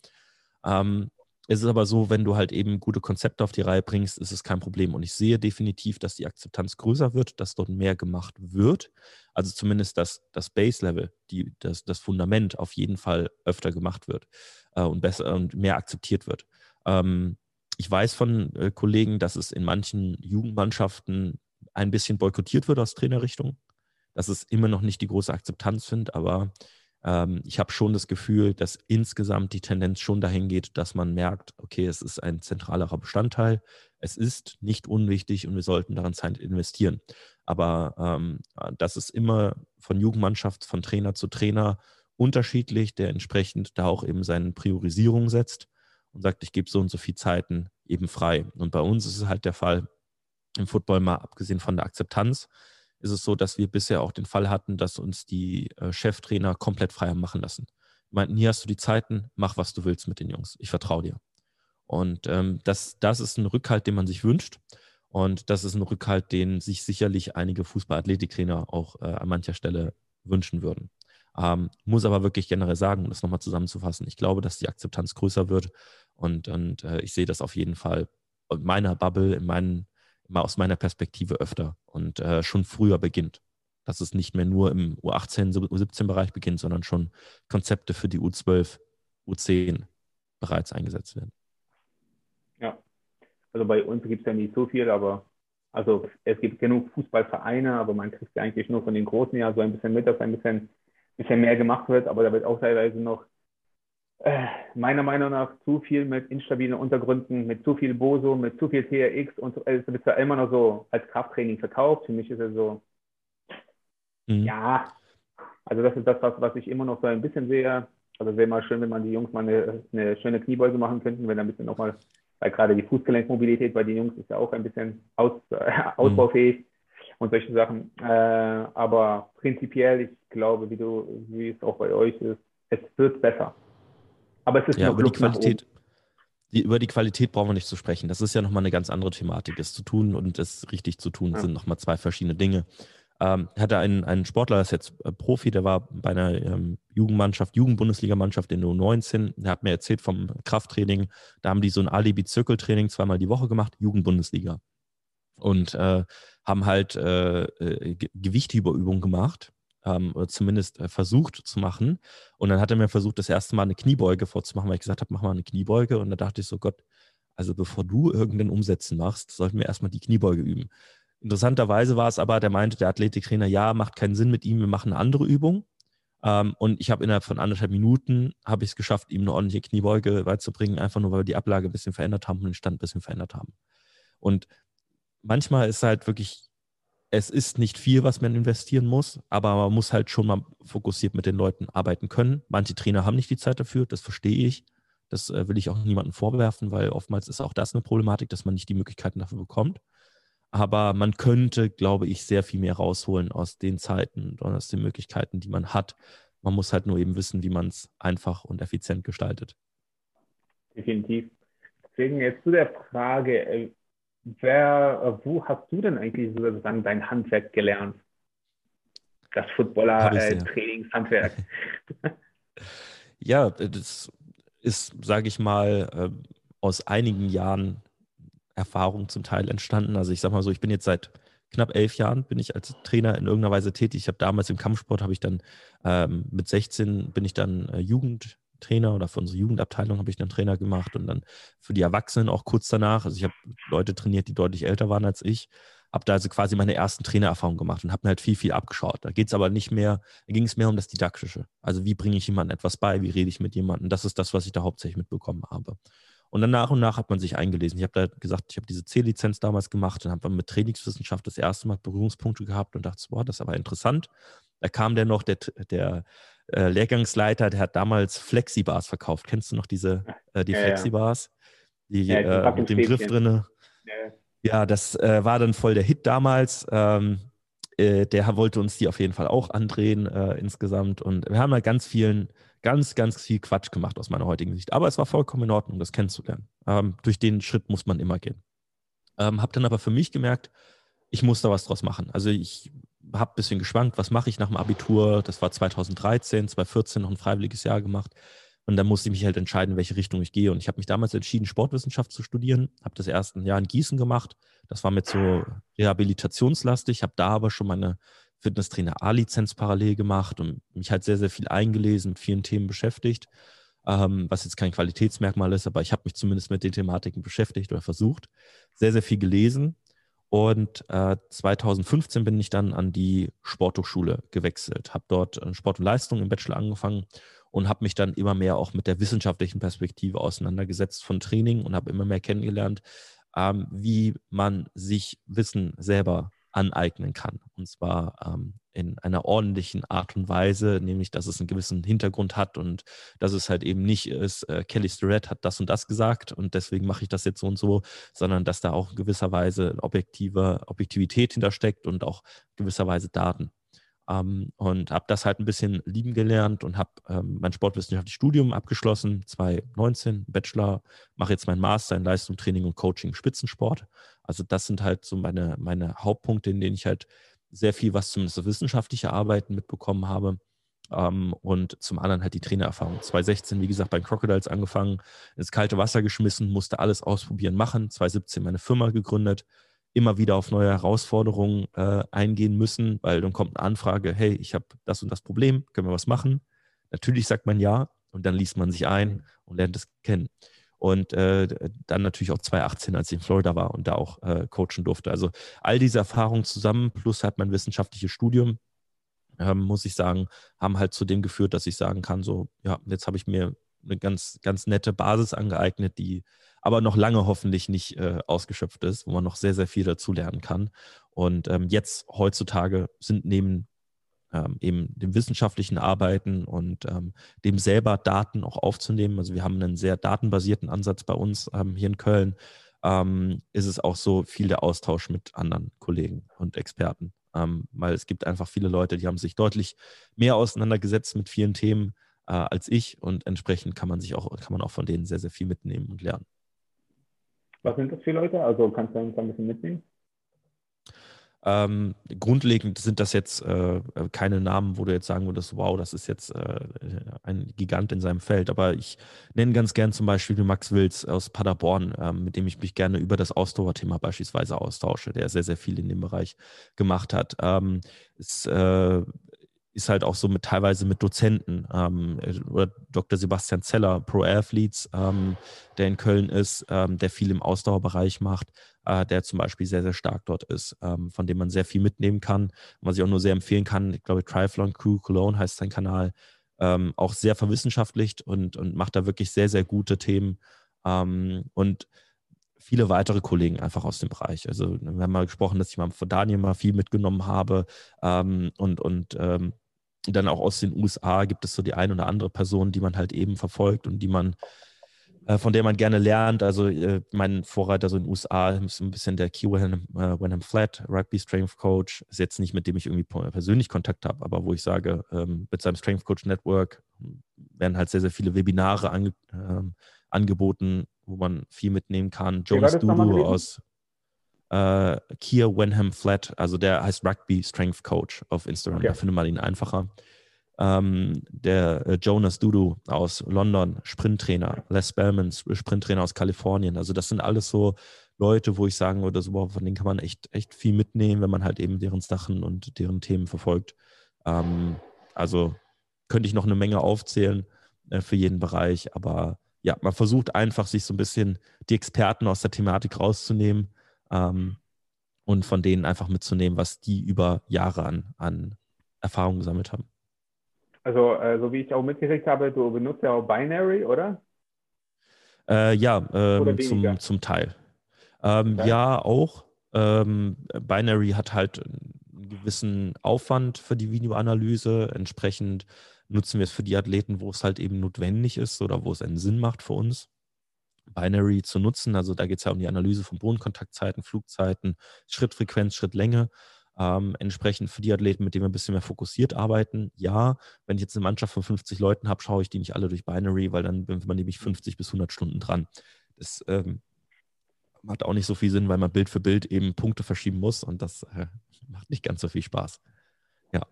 S1: Ähm, es ist aber so, wenn du halt eben gute Konzepte auf die Reihe bringst, ist es kein Problem. Und ich sehe definitiv, dass die Akzeptanz größer wird, dass dort mehr gemacht wird. Also zumindest, dass das Base-Level, das, das Fundament auf jeden Fall öfter gemacht wird äh, und besser und mehr akzeptiert wird. Ähm, ich weiß von äh, Kollegen, dass es in manchen Jugendmannschaften ein bisschen boykottiert wird aus Trainerrichtung, dass es immer noch nicht die große Akzeptanz findet, aber ähm, ich habe schon das Gefühl, dass insgesamt die Tendenz schon dahin geht, dass man merkt, okay, es ist ein zentralerer Bestandteil, es ist nicht unwichtig und wir sollten daran Zeit investieren. Aber ähm, das ist immer von Jugendmannschaft, von Trainer zu Trainer unterschiedlich, der entsprechend da auch eben seine Priorisierung setzt und sagt, ich gebe so und so viel Zeiten eben frei. Und bei uns ist es halt der Fall, im Football mal abgesehen von der Akzeptanz, ist es so, dass wir bisher auch den Fall hatten, dass uns die äh, Cheftrainer komplett frei haben machen lassen. Die meinten, hier hast du die Zeiten, mach, was du willst mit den Jungs. Ich vertraue dir. Und ähm, das, das ist ein Rückhalt, den man sich wünscht. Und das ist ein Rückhalt, den sich sicherlich einige Fußball-Athletiktrainer auch äh, an mancher Stelle wünschen würden. Ähm, muss aber wirklich generell sagen, um das nochmal zusammenzufassen, ich glaube, dass die Akzeptanz größer wird und, und äh, ich sehe das auf jeden Fall in meiner Bubble, in meinen mal aus meiner Perspektive öfter und äh, schon früher beginnt. Dass es nicht mehr nur im U18, U17-Bereich beginnt, sondern schon Konzepte für die U12, U10 bereits eingesetzt werden.
S2: Ja, also bei uns gibt es ja nicht so viel, aber also es gibt genug Fußballvereine, aber man kriegt ja eigentlich nur von den Großen ja so ein bisschen mit, dass ein bisschen bisschen mehr gemacht wird, aber da wird auch teilweise noch äh, meiner Meinung nach zu viel mit instabilen Untergründen, mit zu viel Boso, mit zu viel TRX und so. Also es wird ja immer noch so als Krafttraining verkauft. Für mich ist es so, mhm. ja, also das ist das, was, was ich immer noch so ein bisschen sehe. Also wäre mal schön, wenn man die Jungs mal eine, eine schöne Kniebeuge machen könnten, wenn ein bisschen nochmal, weil gerade die Fußgelenkmobilität bei den Jungs ist ja auch ein bisschen aus, äh, ausbaufähig mhm. und solche Sachen. Äh, aber prinzipiell, ich glaube, wie du, wie es auch bei euch ist, es wird besser.
S1: Aber es ist ja, über die Qualität. Die, über die Qualität brauchen wir nicht zu sprechen. Das ist ja nochmal eine ganz andere Thematik. Es zu tun und es richtig zu tun ja. sind nochmal zwei verschiedene Dinge. Ähm, hatte einen, einen Sportler, das ist jetzt äh, Profi, der war bei einer ähm, Jugendmannschaft, Jugendbundesligamannschaft in U19. Der hat mir erzählt vom Krafttraining. Da haben die so ein Alibi-Zirkeltraining zweimal die Woche gemacht, Jugendbundesliga. Und äh, haben halt äh, äh Gewichtüberübungen gemacht ähm, oder zumindest äh, versucht zu machen. Und dann hat er mir versucht, das erste Mal eine Kniebeuge vorzumachen, weil ich gesagt habe, mach mal eine Kniebeuge. Und da dachte ich so, Gott, also bevor du irgendeinen Umsetzen machst, sollten wir erstmal die Kniebeuge üben. Interessanterweise war es aber, der meinte, der Athletiktrainer, ja, macht keinen Sinn mit ihm, wir machen eine andere Übung. Ähm, und ich habe innerhalb von anderthalb Minuten habe ich es geschafft, ihm eine ordentliche Kniebeuge beizubringen, einfach nur, weil wir die Ablage ein bisschen verändert haben und den Stand ein bisschen verändert haben. Und manchmal ist halt wirklich es ist nicht viel, was man investieren muss, aber man muss halt schon mal fokussiert mit den Leuten arbeiten können. Manche Trainer haben nicht die Zeit dafür, das verstehe ich. Das äh, will ich auch niemandem vorwerfen, weil oftmals ist auch das eine Problematik, dass man nicht die Möglichkeiten dafür bekommt. Aber man könnte, glaube ich, sehr viel mehr rausholen aus den Zeiten und aus den Möglichkeiten, die man hat. Man muss halt nur eben wissen, wie man es einfach und effizient gestaltet.
S2: Definitiv. Deswegen jetzt zu der Frage, äh, wer, wo hast du denn eigentlich sozusagen dein Handwerk gelernt? Das Footballer-Trainingshandwerk.
S1: Äh, ja, das ist, sage ich mal, äh, aus einigen Jahren Erfahrung zum Teil entstanden. Also ich sage mal so, ich bin jetzt seit knapp elf Jahren bin ich als Trainer in irgendeiner Weise tätig. Ich habe damals im Kampfsport habe ich dann ähm, mit 16 bin ich dann äh, Jugend Trainer oder für unsere Jugendabteilung habe ich dann Trainer gemacht und dann für die Erwachsenen auch kurz danach. Also ich habe Leute trainiert, die deutlich älter waren als ich. Habe da also quasi meine ersten Trainererfahrungen gemacht und habe mir halt viel, viel abgeschaut. Da geht es aber nicht mehr, da ging es mehr um das Didaktische. Also wie bringe ich jemandem etwas bei, wie rede ich mit jemandem. Das ist das, was ich da hauptsächlich mitbekommen habe. Und dann nach und nach hat man sich eingelesen. Ich habe da gesagt, ich habe diese C-Lizenz damals gemacht und habe mit Trainingswissenschaft das erste Mal Berührungspunkte gehabt und dachte, boah, das ist aber interessant. Da kam dann noch der, der äh, Lehrgangsleiter, der hat damals Flexibars verkauft. Kennst du noch diese, äh, die ja, Flexibars? Die, ja, die äh, mit dem Griff drinne. Ja, ja das äh, war dann voll der Hit damals. Ähm, äh, der wollte uns die auf jeden Fall auch andrehen äh, insgesamt. Und wir haben da ganz vielen, ganz, ganz viel Quatsch gemacht aus meiner heutigen Sicht. Aber es war vollkommen in Ordnung, das kennenzulernen. Ähm, durch den Schritt muss man immer gehen. Ähm, habe dann aber für mich gemerkt, ich muss da was draus machen. Also ich habe ein bisschen geschwankt, was mache ich nach dem Abitur? Das war 2013, 2014 noch ein freiwilliges Jahr gemacht. Und dann musste ich mich halt entscheiden, welche Richtung ich gehe. Und ich habe mich damals entschieden, Sportwissenschaft zu studieren. Habe das erste Jahr in Gießen gemacht. Das war mit so rehabilitationslastig. Habe da aber schon meine Fitnesstrainer A-Lizenz parallel gemacht und mich halt sehr, sehr viel eingelesen, mit vielen Themen beschäftigt. Ähm, was jetzt kein Qualitätsmerkmal ist, aber ich habe mich zumindest mit den Thematiken beschäftigt oder versucht. Sehr, sehr viel gelesen und äh, 2015 bin ich dann an die Sporthochschule gewechselt, habe dort äh, Sport und Leistung im Bachelor angefangen und habe mich dann immer mehr auch mit der wissenschaftlichen Perspektive auseinandergesetzt von Training und habe immer mehr kennengelernt, ähm, wie man sich Wissen selber aneignen kann. Und zwar ähm, in einer ordentlichen Art und Weise, nämlich dass es einen gewissen Hintergrund hat und dass es halt eben nicht ist, äh, Kelly Starrett hat das und das gesagt und deswegen mache ich das jetzt so und so, sondern dass da auch gewisserweise objektive Objektivität hintersteckt und auch gewisserweise Daten. Ähm, und habe das halt ein bisschen lieben gelernt und habe ähm, mein sportwissenschaftliches Studium abgeschlossen, 2019, Bachelor, mache jetzt mein Master in Leistung, Training und Coaching Spitzensport. Also das sind halt so meine, meine Hauptpunkte, in denen ich halt sehr viel, was zumindest so wissenschaftliche Arbeiten mitbekommen habe. Ähm, und zum anderen halt die Trainererfahrung. 2016, wie gesagt, bei Crocodiles angefangen, ins kalte Wasser geschmissen, musste alles ausprobieren, machen. 2017 meine Firma gegründet, immer wieder auf neue Herausforderungen äh, eingehen müssen, weil dann kommt eine Anfrage, hey, ich habe das und das Problem, können wir was machen? Natürlich sagt man ja und dann liest man sich ein und lernt es kennen. Und äh, dann natürlich auch 2018, als ich in Florida war und da auch äh, coachen durfte. Also all diese Erfahrungen zusammen, plus halt mein wissenschaftliches Studium, ähm, muss ich sagen, haben halt zu dem geführt, dass ich sagen kann, so, ja, jetzt habe ich mir eine ganz, ganz nette Basis angeeignet, die aber noch lange hoffentlich nicht äh, ausgeschöpft ist, wo man noch sehr, sehr viel dazu lernen kann. Und ähm, jetzt heutzutage sind neben ähm, eben dem wissenschaftlichen Arbeiten und ähm, dem selber Daten auch aufzunehmen. Also wir haben einen sehr datenbasierten Ansatz bei uns ähm, hier in Köln. Ähm, ist es auch so viel der Austausch mit anderen Kollegen und Experten. Ähm, weil es gibt einfach viele Leute, die haben sich deutlich mehr auseinandergesetzt mit vielen Themen äh, als ich und entsprechend kann man sich auch, kann man auch von denen sehr, sehr viel mitnehmen und lernen.
S2: Was sind das für Leute? Also kannst du uns ein bisschen mitnehmen?
S1: Ähm, grundlegend sind das jetzt äh, keine Namen, wo du jetzt sagen würdest, wow, das ist jetzt äh, ein Gigant in seinem Feld. Aber ich nenne ganz gern zum Beispiel Max Wills aus Paderborn, ähm, mit dem ich mich gerne über das Ausdauerthema beispielsweise austausche, der sehr, sehr viel in dem Bereich gemacht hat. Ähm, ist, äh, ist halt auch so mit teilweise mit Dozenten ähm, oder Dr. Sebastian Zeller, Pro Athletes, ähm, der in Köln ist, ähm, der viel im Ausdauerbereich macht, äh, der zum Beispiel sehr, sehr stark dort ist, ähm, von dem man sehr viel mitnehmen kann, was ich auch nur sehr empfehlen kann. Ich glaube, Triathlon Crew Cologne heißt sein Kanal, ähm, auch sehr verwissenschaftlicht und, und macht da wirklich sehr, sehr gute Themen. Ähm, und viele weitere Kollegen einfach aus dem Bereich. Also wir haben mal gesprochen, dass ich mal von Daniel mal viel mitgenommen habe ähm, und, und ähm, dann auch aus den USA gibt es so die ein oder andere Person, die man halt eben verfolgt und die man, äh, von der man gerne lernt. Also äh, mein Vorreiter so in den USA ist ein bisschen der Q Wenham, äh, Wenham Flat, Rugby Strength Coach. Ist jetzt nicht mit dem ich irgendwie persönlich Kontakt habe, aber wo ich sage, ähm, mit seinem Strength Coach Network werden halt sehr, sehr viele Webinare ange, ähm, angeboten, wo man viel mitnehmen kann. Jonas Dudu aus äh, Kier Wenham Flat, also der heißt Rugby Strength Coach auf Instagram, okay. da findet man ihn einfacher. Ähm, der äh, Jonas Dudu aus London, Sprinttrainer, Les Bellman, Sprinttrainer aus Kalifornien. Also das sind alles so Leute, wo ich sagen würde, so, boah, von denen kann man echt, echt viel mitnehmen, wenn man halt eben deren Sachen und deren Themen verfolgt. Ähm, also könnte ich noch eine Menge aufzählen äh, für jeden Bereich, aber ja, man versucht einfach, sich so ein bisschen die Experten aus der Thematik rauszunehmen ähm, und von denen einfach mitzunehmen, was die über Jahre an, an Erfahrung gesammelt haben.
S2: Also, äh, so wie ich auch mitgekriegt habe, du benutzt ja auch Binary, oder?
S1: Äh, ja, ähm, zum, zum Teil. Ähm, okay. Ja, auch. Ähm, Binary hat halt einen gewissen Aufwand für die Videoanalyse. Entsprechend nutzen wir es für die Athleten, wo es halt eben notwendig ist oder wo es einen Sinn macht für uns. Binary zu nutzen. Also da geht es ja um die Analyse von Bodenkontaktzeiten, Flugzeiten, Schrittfrequenz, Schrittlänge. Ähm, entsprechend für die Athleten, mit denen wir ein bisschen mehr fokussiert arbeiten. Ja, wenn ich jetzt eine Mannschaft von 50 Leuten habe, schaue ich die nicht alle durch Binary, weil dann bin man nämlich 50 bis 100 Stunden dran. Das ähm, macht auch nicht so viel Sinn, weil man Bild für Bild eben Punkte verschieben muss und das äh, macht nicht ganz so viel Spaß. Ja,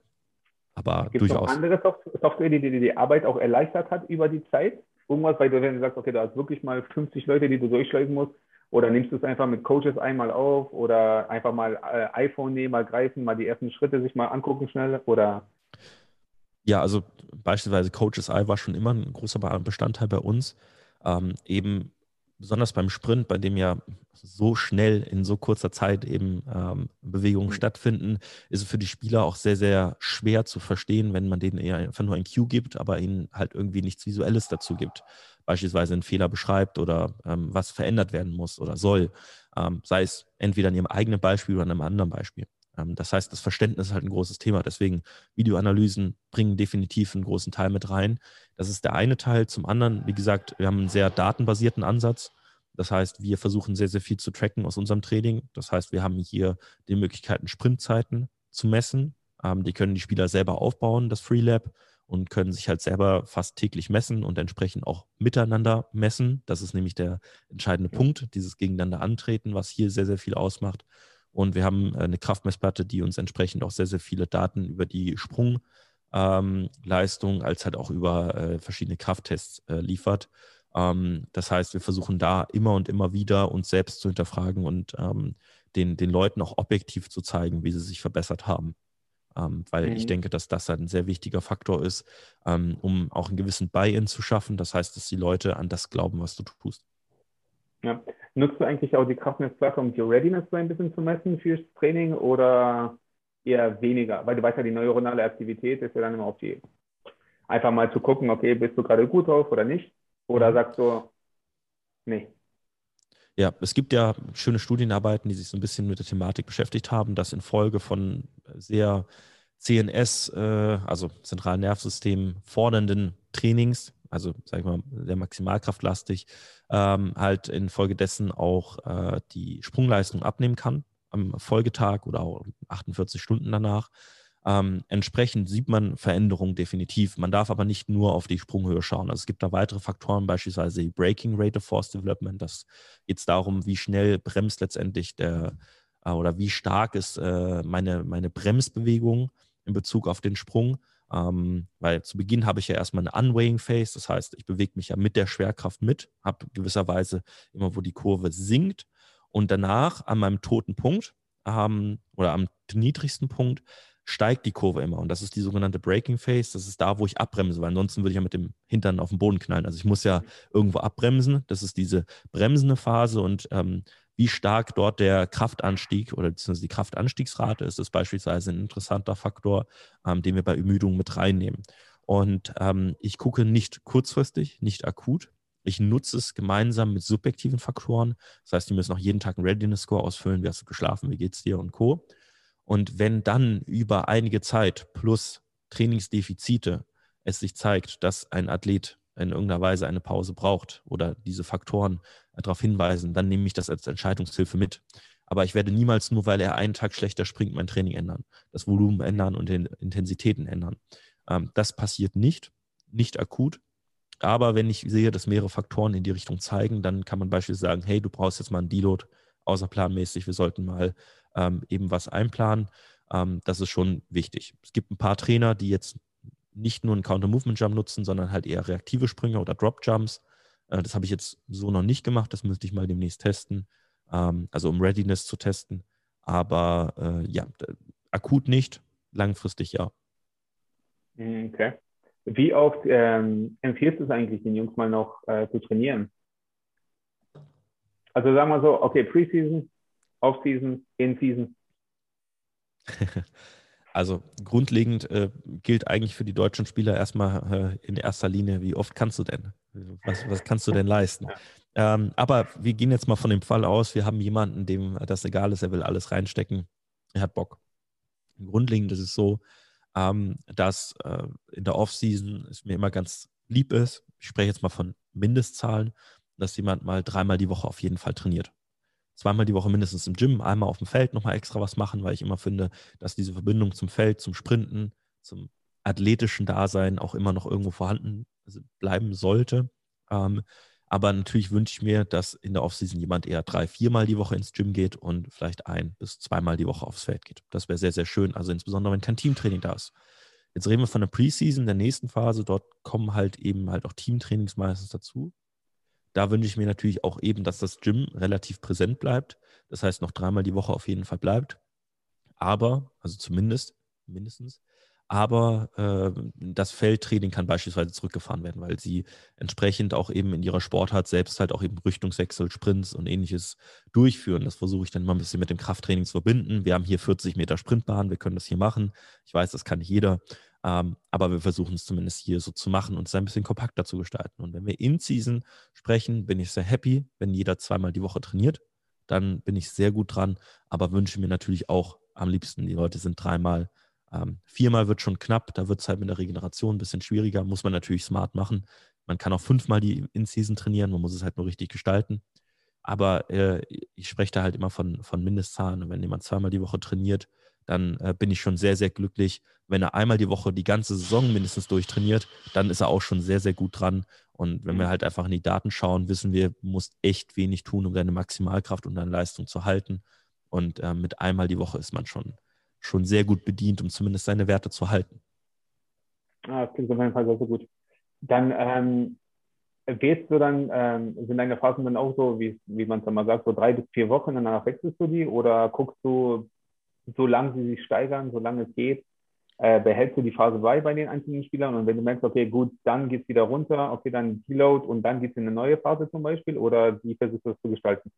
S1: aber
S2: Gibt durchaus. Gibt es andere Software, die, die die Arbeit auch erleichtert hat über die Zeit? Irgendwas, weil du du sagst, okay, da ist wirklich mal 50 Leute, die du durchschleifen musst, oder nimmst du es einfach mit Coaches einmal auf oder einfach mal äh, iPhone nehmen, mal greifen, mal die ersten Schritte sich mal angucken schnell oder?
S1: Ja, also beispielsweise Coaches Eye war schon immer ein großer Bestandteil bei uns. Ähm, eben besonders beim Sprint, bei dem ja so schnell in so kurzer Zeit eben ähm, Bewegungen mhm. stattfinden, ist es für die Spieler auch sehr, sehr schwer zu verstehen, wenn man denen eher einfach nur ein Cue gibt, aber ihnen halt irgendwie nichts Visuelles dazu gibt. Beispielsweise einen Fehler beschreibt oder ähm, was verändert werden muss oder soll. Ähm, sei es entweder in ihrem eigenen Beispiel oder in einem anderen Beispiel. Ähm, das heißt, das Verständnis ist halt ein großes Thema. Deswegen Videoanalysen bringen definitiv einen großen Teil mit rein. Das ist der eine Teil. Zum anderen, wie gesagt, wir haben einen sehr datenbasierten Ansatz. Das heißt, wir versuchen sehr, sehr viel zu tracken aus unserem Training. Das heißt, wir haben hier die Möglichkeiten, Sprintzeiten zu messen. Ähm, die können die Spieler selber aufbauen, das FreeLab, und können sich halt selber fast täglich messen und entsprechend auch miteinander messen. Das ist nämlich der entscheidende Punkt, dieses Gegeneinander antreten, was hier sehr, sehr viel ausmacht. Und wir haben äh, eine Kraftmessplatte, die uns entsprechend auch sehr, sehr viele Daten über die Sprungleistung ähm, als halt auch über äh, verschiedene Krafttests äh, liefert. Ähm, das heißt, wir versuchen da immer und immer wieder uns selbst zu hinterfragen und ähm, den, den Leuten auch objektiv zu zeigen, wie sie sich verbessert haben. Ähm, weil mhm. ich denke, dass das ein sehr wichtiger Faktor ist, ähm, um auch einen gewissen Buy-in zu schaffen. Das heißt, dass die Leute an das glauben, was du tust.
S2: Ja. Nutzt du eigentlich auch die Kraftmessplatte, um die Readiness so ein bisschen zu messen fürs Training oder eher weniger, weil du weißt ja, die neuronale Aktivität ist ja dann immer auf die, einfach mal zu gucken, okay, bist du gerade gut drauf oder nicht? Oder mhm. sagst du, nee.
S1: Ja, es gibt ja schöne Studienarbeiten, die sich so ein bisschen mit der Thematik beschäftigt haben, dass infolge von sehr CNS, äh, also zentralen Nervensystem, fordernden Trainings, also sag ich mal, sehr maximalkraftlastig, ähm, halt infolgedessen auch äh, die Sprungleistung abnehmen kann am Folgetag oder auch 48 Stunden danach. Ähm, entsprechend sieht man Veränderungen definitiv. Man darf aber nicht nur auf die Sprunghöhe schauen. Also es gibt da weitere Faktoren, beispielsweise die Breaking Rate of Force Development. Das geht darum, wie schnell bremst letztendlich der äh, oder wie stark ist äh, meine, meine Bremsbewegung in Bezug auf den Sprung. Ähm, weil zu Beginn habe ich ja erstmal eine Unweighing Phase, das heißt, ich bewege mich ja mit der Schwerkraft mit, habe gewisserweise immer, wo die Kurve sinkt und danach an meinem toten Punkt ähm, oder am niedrigsten Punkt steigt die Kurve immer. Und das ist die sogenannte Braking Phase. Das ist da, wo ich abbremse, weil ansonsten würde ich ja mit dem Hintern auf den Boden knallen. Also ich muss ja irgendwo abbremsen. Das ist diese bremsende Phase und ähm, wie stark dort der Kraftanstieg oder beziehungsweise die Kraftanstiegsrate ist, ist beispielsweise ein interessanter Faktor, ähm, den wir bei Ermüdung mit reinnehmen. Und ähm, ich gucke nicht kurzfristig, nicht akut. Ich nutze es gemeinsam mit subjektiven Faktoren. Das heißt, die müssen auch jeden Tag einen Readiness-Score ausfüllen. Wie hast du geschlafen? Wie geht's dir? Und Co. Und wenn dann über einige Zeit plus Trainingsdefizite es sich zeigt, dass ein Athlet in irgendeiner Weise eine Pause braucht oder diese Faktoren darauf hinweisen, dann nehme ich das als Entscheidungshilfe mit. Aber ich werde niemals nur, weil er einen Tag schlechter springt, mein Training ändern, das Volumen ändern und den Intensitäten ändern. Ähm, das passiert nicht, nicht akut. Aber wenn ich sehe, dass mehrere Faktoren in die Richtung zeigen, dann kann man beispielsweise sagen, hey, du brauchst jetzt mal einen Deload außerplanmäßig, wir sollten mal ähm, eben was einplanen. Ähm, das ist schon wichtig. Es gibt ein paar Trainer, die jetzt nicht nur einen Counter-Movement-Jump nutzen, sondern halt eher reaktive Sprünge oder Drop-Jumps. Äh, das habe ich jetzt so noch nicht gemacht. Das müsste ich mal demnächst testen. Ähm, also um Readiness zu testen. Aber äh, ja, akut nicht, langfristig ja.
S2: Hm, okay. Wie oft ähm, empfiehlst du es eigentlich, den Jungs mal noch äh, zu trainieren? Also sagen wir so, okay, Preseason, Offseason, In-Season?
S1: Also grundlegend äh, gilt eigentlich für die deutschen Spieler erstmal äh, in erster Linie, wie oft kannst du denn? Was, was kannst du denn leisten? Ähm, aber wir gehen jetzt mal von dem Fall aus, wir haben jemanden, dem das egal ist, er will alles reinstecken, er hat Bock. Grundlegend ist es so, ähm, dass äh, in der Offseason es mir immer ganz lieb ist, ich spreche jetzt mal von Mindestzahlen, dass jemand mal dreimal die Woche auf jeden Fall trainiert zweimal die Woche mindestens im Gym, einmal auf dem Feld nochmal extra was machen, weil ich immer finde, dass diese Verbindung zum Feld, zum Sprinten, zum athletischen Dasein auch immer noch irgendwo vorhanden bleiben sollte. Ähm, aber natürlich wünsche ich mir, dass in der Offseason jemand eher drei, viermal die Woche ins Gym geht und vielleicht ein bis zweimal die Woche aufs Feld geht. Das wäre sehr, sehr schön. Also insbesondere, wenn kein Teamtraining da ist. Jetzt reden wir von der Preseason, der nächsten Phase. Dort kommen halt eben halt auch Teamtrainings meistens dazu. Da wünsche ich mir natürlich auch eben, dass das Gym relativ präsent bleibt. Das heißt, noch dreimal die Woche auf jeden Fall bleibt. Aber, also zumindest, mindestens, aber äh, das Feldtraining kann beispielsweise zurückgefahren werden, weil sie entsprechend auch eben in ihrer Sportart selbst halt auch eben Richtungswechsel, Sprints und ähnliches durchführen. Das versuche ich dann mal ein bisschen mit dem Krafttraining zu verbinden. Wir haben hier 40 Meter Sprintbahn, wir können das hier machen. Ich weiß, das kann nicht jeder. Ähm, aber wir versuchen es zumindest hier so zu machen und es ein bisschen kompakter zu gestalten. Und wenn wir in Season sprechen, bin ich sehr happy, wenn jeder zweimal die Woche trainiert. Dann bin ich sehr gut dran, aber wünsche mir natürlich auch am liebsten, die Leute sind dreimal. Ähm, viermal wird schon knapp, da wird es halt mit der Regeneration ein bisschen schwieriger, muss man natürlich smart machen. Man kann auch fünfmal die In-Season trainieren, man muss es halt nur richtig gestalten. Aber äh, ich spreche da halt immer von, von Mindestzahlen. Und wenn jemand zweimal die Woche trainiert, dann äh, bin ich schon sehr, sehr glücklich. Wenn er einmal die Woche die ganze Saison mindestens durchtrainiert, dann ist er auch schon sehr, sehr gut dran. Und wenn wir mhm. halt einfach in die Daten schauen, wissen wir, du musst echt wenig tun, um deine Maximalkraft und deine Leistung zu halten. Und äh, mit einmal die Woche ist man schon, schon sehr gut bedient, um zumindest seine Werte zu halten.
S2: Ah, das klingt auf jeden Fall sehr, sehr gut. Dann ähm, gehst du dann, ähm, sind deine Phasen dann auch so, wie, wie man es mal sagt, so drei bis vier Wochen, danach wechselst du die oder guckst du solange sie sich steigern, solange es geht, äh, behältst du die Phase bei bei den einzelnen Spielern und wenn du merkst, okay, gut, dann geht es wieder runter, okay, dann Deload und dann geht es in eine neue Phase zum Beispiel oder wie versuchst du das zu gestalten?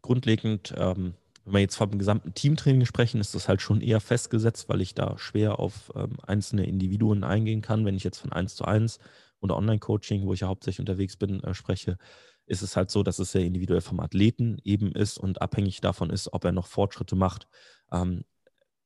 S1: Grundlegend ähm, wenn wir jetzt vom gesamten Teamtraining sprechen, ist das halt schon eher festgesetzt, weil ich da schwer auf ähm, einzelne Individuen eingehen kann. Wenn ich jetzt von 1 zu 1 oder Online-Coaching, wo ich ja hauptsächlich unterwegs bin, äh, spreche, ist es halt so, dass es sehr individuell vom Athleten eben ist und abhängig davon ist, ob er noch Fortschritte macht. Ähm,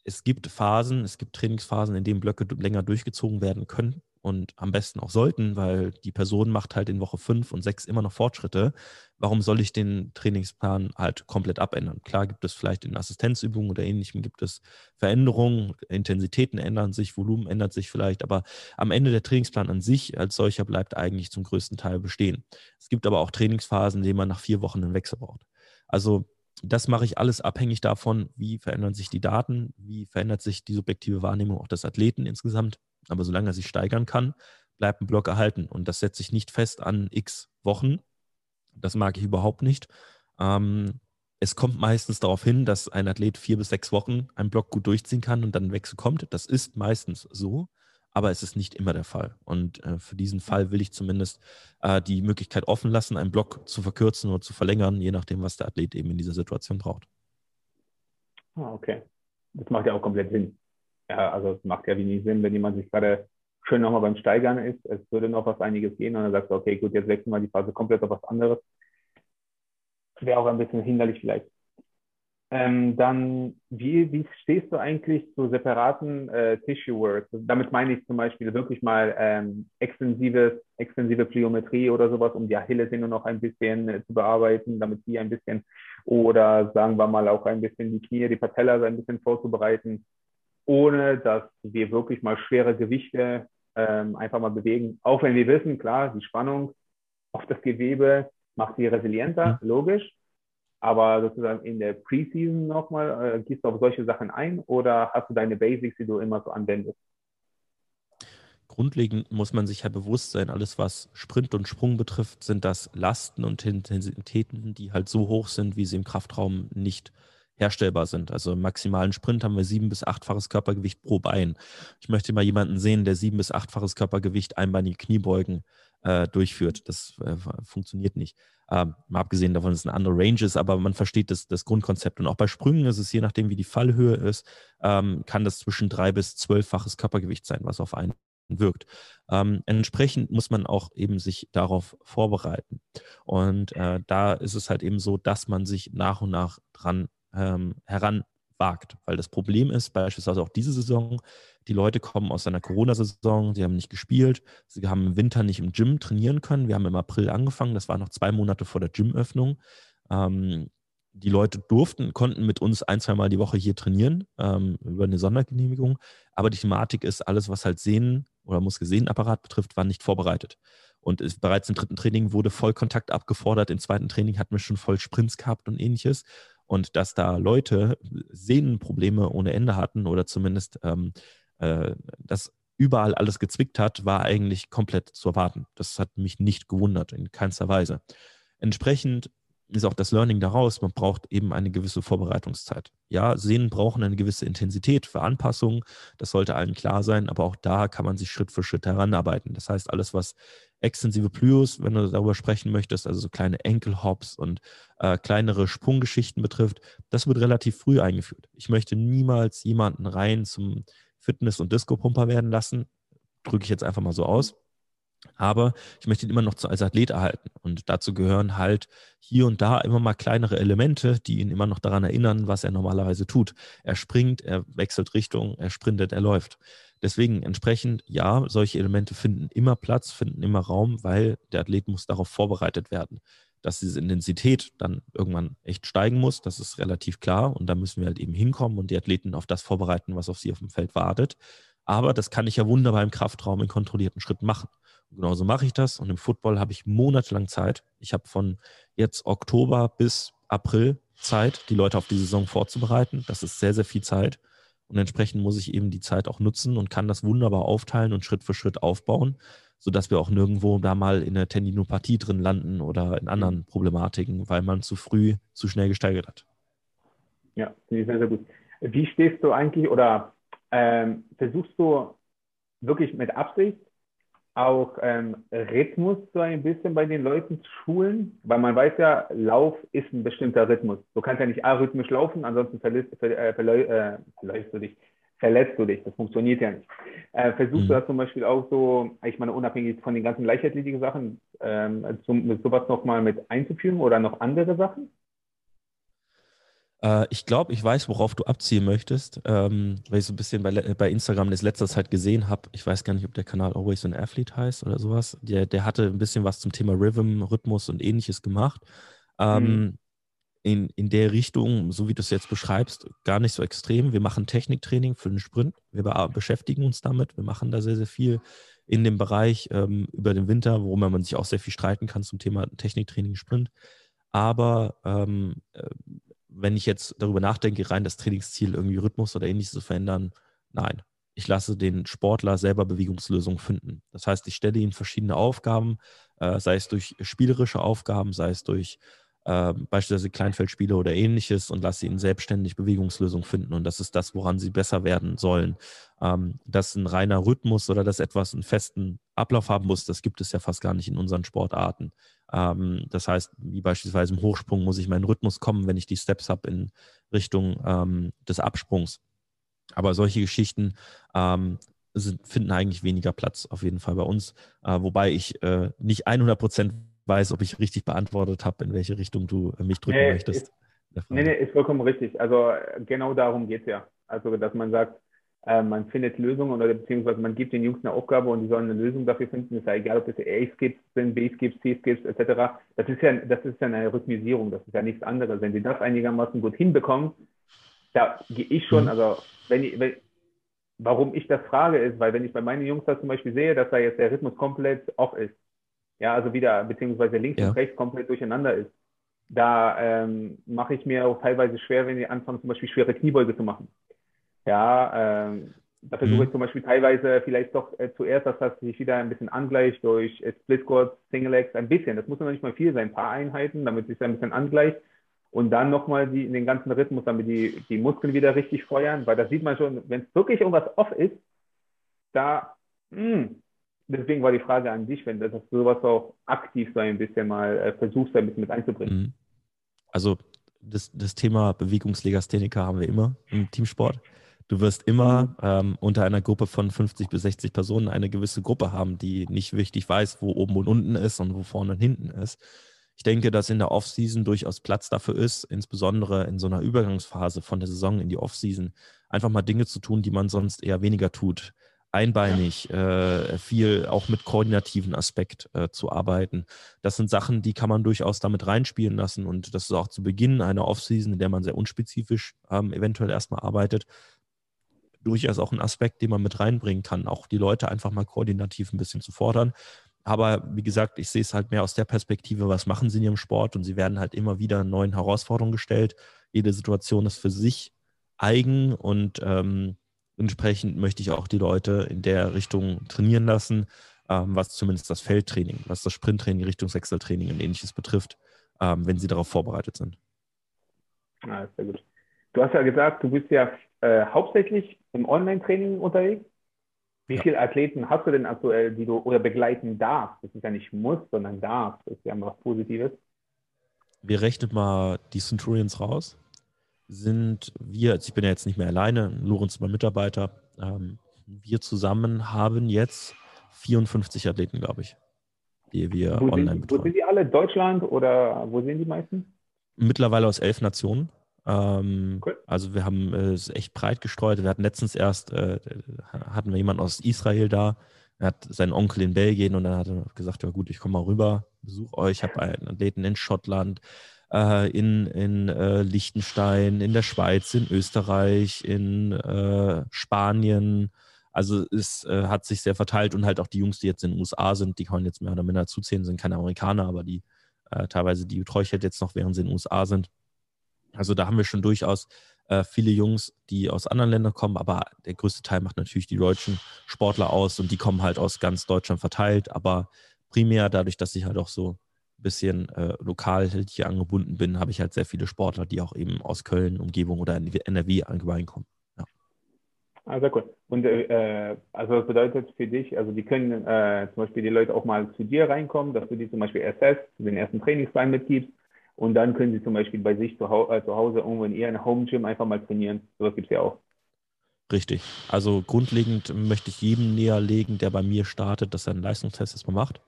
S1: es gibt Phasen, es gibt Trainingsphasen, in denen Blöcke länger durchgezogen werden können und am besten auch sollten, weil die Person macht halt in Woche 5 und 6 immer noch Fortschritte. Warum soll ich den Trainingsplan halt komplett abändern? Klar gibt es vielleicht in Assistenzübungen oder ähnlichem gibt es Veränderungen, Intensitäten ändern sich, Volumen ändert sich vielleicht, aber am Ende der Trainingsplan an sich als solcher bleibt eigentlich zum größten Teil bestehen. Es gibt aber auch Trainingsphasen, in denen man nach vier Wochen einen Wechsel braucht. Also das mache ich alles abhängig davon, wie verändern sich die Daten, wie verändert sich die subjektive Wahrnehmung auch des Athleten insgesamt aber solange er sich steigern kann, bleibt ein Block erhalten. Und das setze ich nicht fest an x Wochen. Das mag ich überhaupt nicht. Ähm, es kommt meistens darauf hin, dass ein Athlet vier bis sechs Wochen einen Block gut durchziehen kann und dann ein Wechsel kommt. Das ist meistens so, aber es ist nicht immer der Fall. Und äh, für diesen Fall will ich zumindest äh, die Möglichkeit offen lassen, einen Block zu verkürzen oder zu verlängern, je nachdem, was der Athlet eben in dieser Situation braucht.
S2: Ah, okay. Das macht ja auch komplett Sinn ja, also es macht ja wenig Sinn, wenn jemand sich gerade schön nochmal beim Steigern ist, es würde noch was einiges gehen und dann sagst du, okay, gut, jetzt wechseln wir die Phase komplett auf was anderes. Wäre auch ein bisschen hinderlich vielleicht. Ähm, dann, wie, wie stehst du eigentlich zu separaten äh, Tissue Works? Damit meine ich zum Beispiel wirklich mal ähm, extensive, extensive Pliometrie oder sowas, um die Achillessehne noch ein bisschen äh, zu bearbeiten, damit die ein bisschen, oder sagen wir mal auch ein bisschen die Knie, die Patella ein bisschen vorzubereiten ohne dass wir wirklich mal schwere Gewichte ähm, einfach mal bewegen. Auch wenn wir wissen, klar, die Spannung auf das Gewebe macht sie resilienter, mhm. logisch. Aber sozusagen in der Preseason nochmal, äh, gehst du auf solche Sachen ein oder hast du deine Basics, die du immer so anwendest?
S1: Grundlegend muss man sich ja bewusst sein, alles was Sprint und Sprung betrifft, sind das Lasten und Intensitäten, die halt so hoch sind, wie sie im Kraftraum nicht äh, herstellbar sind. Also im maximalen Sprint haben wir sieben bis achtfaches Körpergewicht pro Bein. Ich möchte mal jemanden sehen, der sieben bis achtfaches Körpergewicht einbeinige Kniebeugen äh, durchführt. Das äh, funktioniert nicht. Ähm, mal abgesehen davon, dass es eine andere Range ist, aber man versteht das, das Grundkonzept. Und auch bei Sprüngen ist es, je nachdem, wie die Fallhöhe ist, ähm, kann das zwischen drei bis zwölffaches Körpergewicht sein, was auf einen wirkt. Ähm, entsprechend muss man auch eben sich darauf vorbereiten. Und äh, da ist es halt eben so, dass man sich nach und nach dran ähm, heranwagt. Weil das Problem ist, beispielsweise auch diese Saison, die Leute kommen aus einer Corona-Saison, sie haben nicht gespielt, sie haben im Winter nicht im Gym trainieren können. Wir haben im April angefangen, das war noch zwei Monate vor der Gymöffnung. Ähm, die Leute durften, konnten mit uns ein, zwei Mal die Woche hier trainieren, ähm, über eine Sondergenehmigung. Aber die Thematik ist, alles, was halt Sehnen oder Muskelsehnenapparat betrifft, war nicht vorbereitet. Und ist, bereits im dritten Training wurde Vollkontakt abgefordert. Im zweiten Training hatten wir schon voll Sprints gehabt und ähnliches. Und dass da Leute Sehnenprobleme ohne Ende hatten oder zumindest ähm, äh, das überall alles gezwickt hat, war eigentlich komplett zu erwarten. Das hat mich nicht gewundert, in keinster Weise. Entsprechend ist auch das Learning daraus, man braucht eben eine gewisse Vorbereitungszeit. Ja, Sehnen brauchen eine gewisse Intensität für Anpassungen, das sollte allen klar sein, aber auch da kann man sich Schritt für Schritt heranarbeiten. Das heißt, alles, was extensive Plyos, wenn du darüber sprechen möchtest, also so kleine Enkelhops und äh, kleinere Sprunggeschichten betrifft, das wird relativ früh eingeführt. Ich möchte niemals jemanden rein zum Fitness- und Disco-Pumper werden lassen, drücke ich jetzt einfach mal so aus. Aber ich möchte ihn immer noch als Athlet erhalten. Und dazu gehören halt hier und da immer mal kleinere Elemente, die ihn immer noch daran erinnern, was er normalerweise tut. Er springt, er wechselt Richtung, er sprintet, er läuft. Deswegen entsprechend, ja, solche Elemente finden immer Platz, finden immer Raum, weil der Athlet muss darauf vorbereitet werden. Dass diese Intensität dann irgendwann echt steigen muss, das ist relativ klar. Und da müssen wir halt eben hinkommen und die Athleten auf das vorbereiten, was auf sie auf dem Feld wartet. Aber das kann ich ja wunderbar im Kraftraum in kontrollierten Schritten machen. Genauso mache ich das. Und im Football habe ich monatelang Zeit. Ich habe von jetzt Oktober bis April Zeit, die Leute auf die Saison vorzubereiten. Das ist sehr, sehr viel Zeit. Und entsprechend muss ich eben die Zeit auch nutzen und kann das wunderbar aufteilen und Schritt für Schritt aufbauen, sodass wir auch nirgendwo da mal in der Tendinopathie drin landen oder in anderen Problematiken, weil man zu früh, zu schnell gesteigert hat.
S2: Ja, sehr, sehr gut. Wie stehst du eigentlich oder ähm, versuchst du wirklich mit Absicht auch ähm, Rhythmus so ein bisschen bei den Leuten zu schulen? Weil man weiß ja, Lauf ist ein bestimmter Rhythmus. Du kannst ja nicht arrhythmisch laufen, ansonsten verlässt, ver, äh, äh, verläufst du dich, verletzt du dich. Das funktioniert ja nicht. Äh, versuchst mhm. du das zum Beispiel auch so, ich meine, unabhängig von den ganzen leichtathletischen Sachen, ähm, zum, sowas nochmal mit einzuführen oder noch andere Sachen?
S1: Äh, ich glaube, ich weiß, worauf du abziehen möchtest, ähm, weil ich so ein bisschen bei, bei Instagram das letzter Zeit gesehen habe. Ich weiß gar nicht, ob der Kanal Always an Athlete heißt oder sowas. Der, der hatte ein bisschen was zum Thema Rhythm, Rhythmus und ähnliches gemacht. Ähm, mhm. in, in der Richtung, so wie du es jetzt beschreibst, gar nicht so extrem. Wir machen Techniktraining für den Sprint. Wir beschäftigen uns damit. Wir machen da sehr, sehr viel in dem Bereich ähm, über den Winter, worüber man sich auch sehr viel streiten kann zum Thema Techniktraining, Sprint. Aber ähm, äh, wenn ich jetzt darüber nachdenke, rein das Trainingsziel irgendwie Rhythmus oder ähnliches zu verändern, nein. Ich lasse den Sportler selber Bewegungslösungen finden. Das heißt, ich stelle ihnen verschiedene Aufgaben, äh, sei es durch spielerische Aufgaben, sei es durch äh, beispielsweise Kleinfeldspiele oder ähnliches und lasse ihnen selbstständig Bewegungslösungen finden. Und das ist das, woran sie besser werden sollen. Ähm, dass ein reiner Rhythmus oder dass etwas einen festen Ablauf haben muss, das gibt es ja fast gar nicht in unseren Sportarten. Ähm, das heißt, wie beispielsweise im Hochsprung muss ich meinen Rhythmus kommen, wenn ich die Steps habe in Richtung ähm, des Absprungs. Aber solche Geschichten ähm, sind, finden eigentlich weniger Platz auf jeden Fall bei uns, äh, wobei ich äh, nicht 100 Prozent weiß, ob ich richtig beantwortet habe, in welche Richtung du äh, mich drücken nee, möchtest.
S2: Ist, nee, nee, ist vollkommen richtig. Also genau darum geht es ja. Also, dass man sagt, äh, man findet Lösungen oder beziehungsweise man gibt den Jungs eine Aufgabe und die sollen eine Lösung dafür finden. Ist ja egal, ob es A-Skips sind, B-Skips, C-Skips etc. Das ist ja, das ist ja eine Rhythmisierung, das ist ja nichts anderes. Wenn sie das einigermaßen gut hinbekommen, da gehe ich schon, mhm. also wenn ich, wenn, warum ich das frage, ist, weil wenn ich bei meinen Jungs das zum Beispiel sehe, dass da jetzt der Rhythmus komplett off ist, ja, also wieder, beziehungsweise links ja. und rechts komplett durcheinander ist, da ähm, mache ich mir auch teilweise schwer, wenn die anfangen, zum Beispiel schwere Kniebeuge zu machen. Ja, ähm, da versuche mhm. ich zum Beispiel teilweise vielleicht doch äh, zuerst, dass das sich wieder ein bisschen angleicht durch äh, Split Squats, Single Legs, ein bisschen. Das muss noch nicht mal viel sein, ein paar Einheiten, damit sich das ein bisschen angleicht. Und dann nochmal die, den ganzen Rhythmus, damit die, die Muskeln wieder richtig feuern, weil da sieht man schon, wenn es wirklich irgendwas off ist, da, mh, hm, deswegen war die Frage an dich, wenn du sowas auch aktiv so ein bisschen mal äh, versuchst, ein bisschen mit einzubringen. Mhm.
S1: Also das, das Thema Bewegungslegastheniker haben wir immer im Teamsport. Du wirst immer mhm. ähm, unter einer Gruppe von 50 bis 60 Personen eine gewisse Gruppe haben, die nicht richtig weiß, wo oben und unten ist und wo vorne und hinten ist. Ich denke, dass in der Offseason durchaus Platz dafür ist, insbesondere in so einer Übergangsphase von der Saison in die Offseason, einfach mal Dinge zu tun, die man sonst eher weniger tut. Einbeinig, äh, viel auch mit koordinativen Aspekt äh, zu arbeiten. Das sind Sachen, die kann man durchaus damit reinspielen lassen. Und das ist auch zu Beginn einer Offseason, in der man sehr unspezifisch ähm, eventuell erstmal arbeitet, durchaus auch ein Aspekt, den man mit reinbringen kann, auch die Leute einfach mal koordinativ ein bisschen zu fordern. Aber wie gesagt, ich sehe es halt mehr aus der Perspektive, was machen sie in ihrem Sport und sie werden halt immer wieder neuen Herausforderungen gestellt. Jede Situation ist für sich eigen und ähm, entsprechend möchte ich auch die Leute in der Richtung trainieren lassen, ähm, was zumindest das Feldtraining, was das Sprinttraining, Richtungswechseltraining und ähnliches betrifft, ähm, wenn sie darauf vorbereitet sind.
S2: Ah, sehr gut. Du hast ja gesagt, du bist ja äh, hauptsächlich im Online-Training unterwegs. Wie ja. viele Athleten hast du denn aktuell, die du oder begleiten darfst? Das ist ja nicht muss, sondern darf. Das ist ja was Positives.
S1: Wir rechnen mal die Centurions raus. Sind wir, also ich bin ja jetzt nicht mehr alleine, Lorenz ist mein Mitarbeiter. Ähm, wir zusammen haben jetzt 54 Athleten, glaube ich, die wir
S2: wo
S1: online
S2: sind, betreuen. Wo sind die alle? Deutschland oder wo sind die meisten?
S1: Mittlerweile aus elf Nationen. Ähm, cool. Also wir haben äh, es echt breit gestreut. Wir hatten letztens erst, äh, hatten wir jemanden aus Israel da, er hat seinen Onkel in Belgien und dann hat er gesagt, ja gut, ich komme mal rüber, besuche euch. Ich habe einen Athleten in Schottland, äh, in, in äh, Liechtenstein, in der Schweiz, in Österreich, in äh, Spanien. Also es äh, hat sich sehr verteilt und halt auch die Jungs, die jetzt in den USA sind, die kann man jetzt mehr oder minder zuzählen, sind keine Amerikaner, aber die teilweise, die halt jetzt noch, während sie in den USA sind also da haben wir schon durchaus äh, viele Jungs, die aus anderen Ländern kommen, aber der größte Teil macht natürlich die deutschen Sportler aus und die kommen halt aus ganz Deutschland verteilt, aber primär dadurch, dass ich halt auch so bisschen äh, lokal hier angebunden bin, habe ich halt sehr viele Sportler, die auch eben aus Köln, Umgebung oder NRW allgemein kommen. Ja.
S2: Ah, sehr cool. Und äh, also das bedeutet für dich, also die können äh, zum Beispiel die Leute auch mal zu dir reinkommen, dass du die zum Beispiel ersetzt, den ersten Trainingsplan mitgibst und dann können sie zum Beispiel bei sich zu, hau äh, zu Hause irgendwo in ihrem Home Gym einfach mal trainieren. Sowas gibt es ja auch.
S1: Richtig. Also grundlegend möchte ich jedem näher legen, der bei mir startet, dass er einen Leistungstest erstmal macht.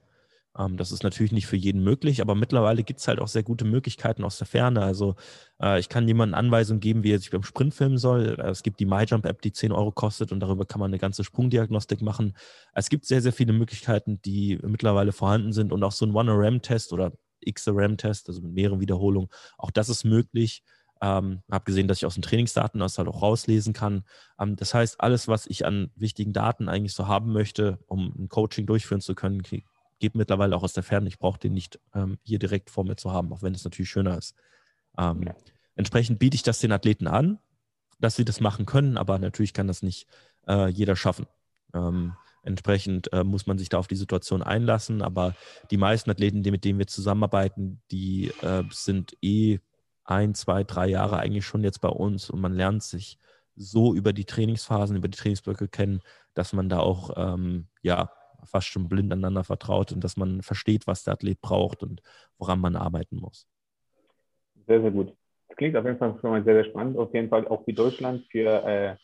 S1: Ähm, das ist natürlich nicht für jeden möglich, aber mittlerweile gibt es halt auch sehr gute Möglichkeiten aus der Ferne. Also äh, ich kann jemandem Anweisungen geben, wie er sich beim Sprint filmen soll. Äh, es gibt die MyJump-App, die 10 Euro kostet und darüber kann man eine ganze Sprungdiagnostik machen. Es gibt sehr, sehr viele Möglichkeiten, die mittlerweile vorhanden sind und auch so ein One-RAM-Test oder X-RAM-Test, also mit mehreren Wiederholungen, auch das ist möglich. Ähm, habe gesehen, dass ich aus den Trainingsdaten das halt auch rauslesen kann. Ähm, das heißt, alles, was ich an wichtigen Daten eigentlich so haben möchte, um ein Coaching durchführen zu können, geht mittlerweile auch aus der Ferne. Ich brauche den nicht ähm, hier direkt vor mir zu haben, auch wenn es natürlich schöner ist. Ähm, ja. Entsprechend biete ich das den Athleten an, dass sie das machen können, aber natürlich kann das nicht äh, jeder schaffen. Ähm, entsprechend äh, muss man sich da auf die Situation einlassen, aber die meisten Athleten, die, mit denen wir zusammenarbeiten, die äh, sind eh ein, zwei, drei Jahre eigentlich schon jetzt bei uns und man lernt sich so über die Trainingsphasen, über die Trainingsblöcke kennen, dass man da auch ähm, ja fast schon blind aneinander vertraut und dass man versteht, was der Athlet braucht und woran man arbeiten muss.
S2: Sehr, sehr gut. Das klingt auf jeden Fall schon mal sehr, sehr spannend. Auf jeden Fall auch für Deutschland, für, äh,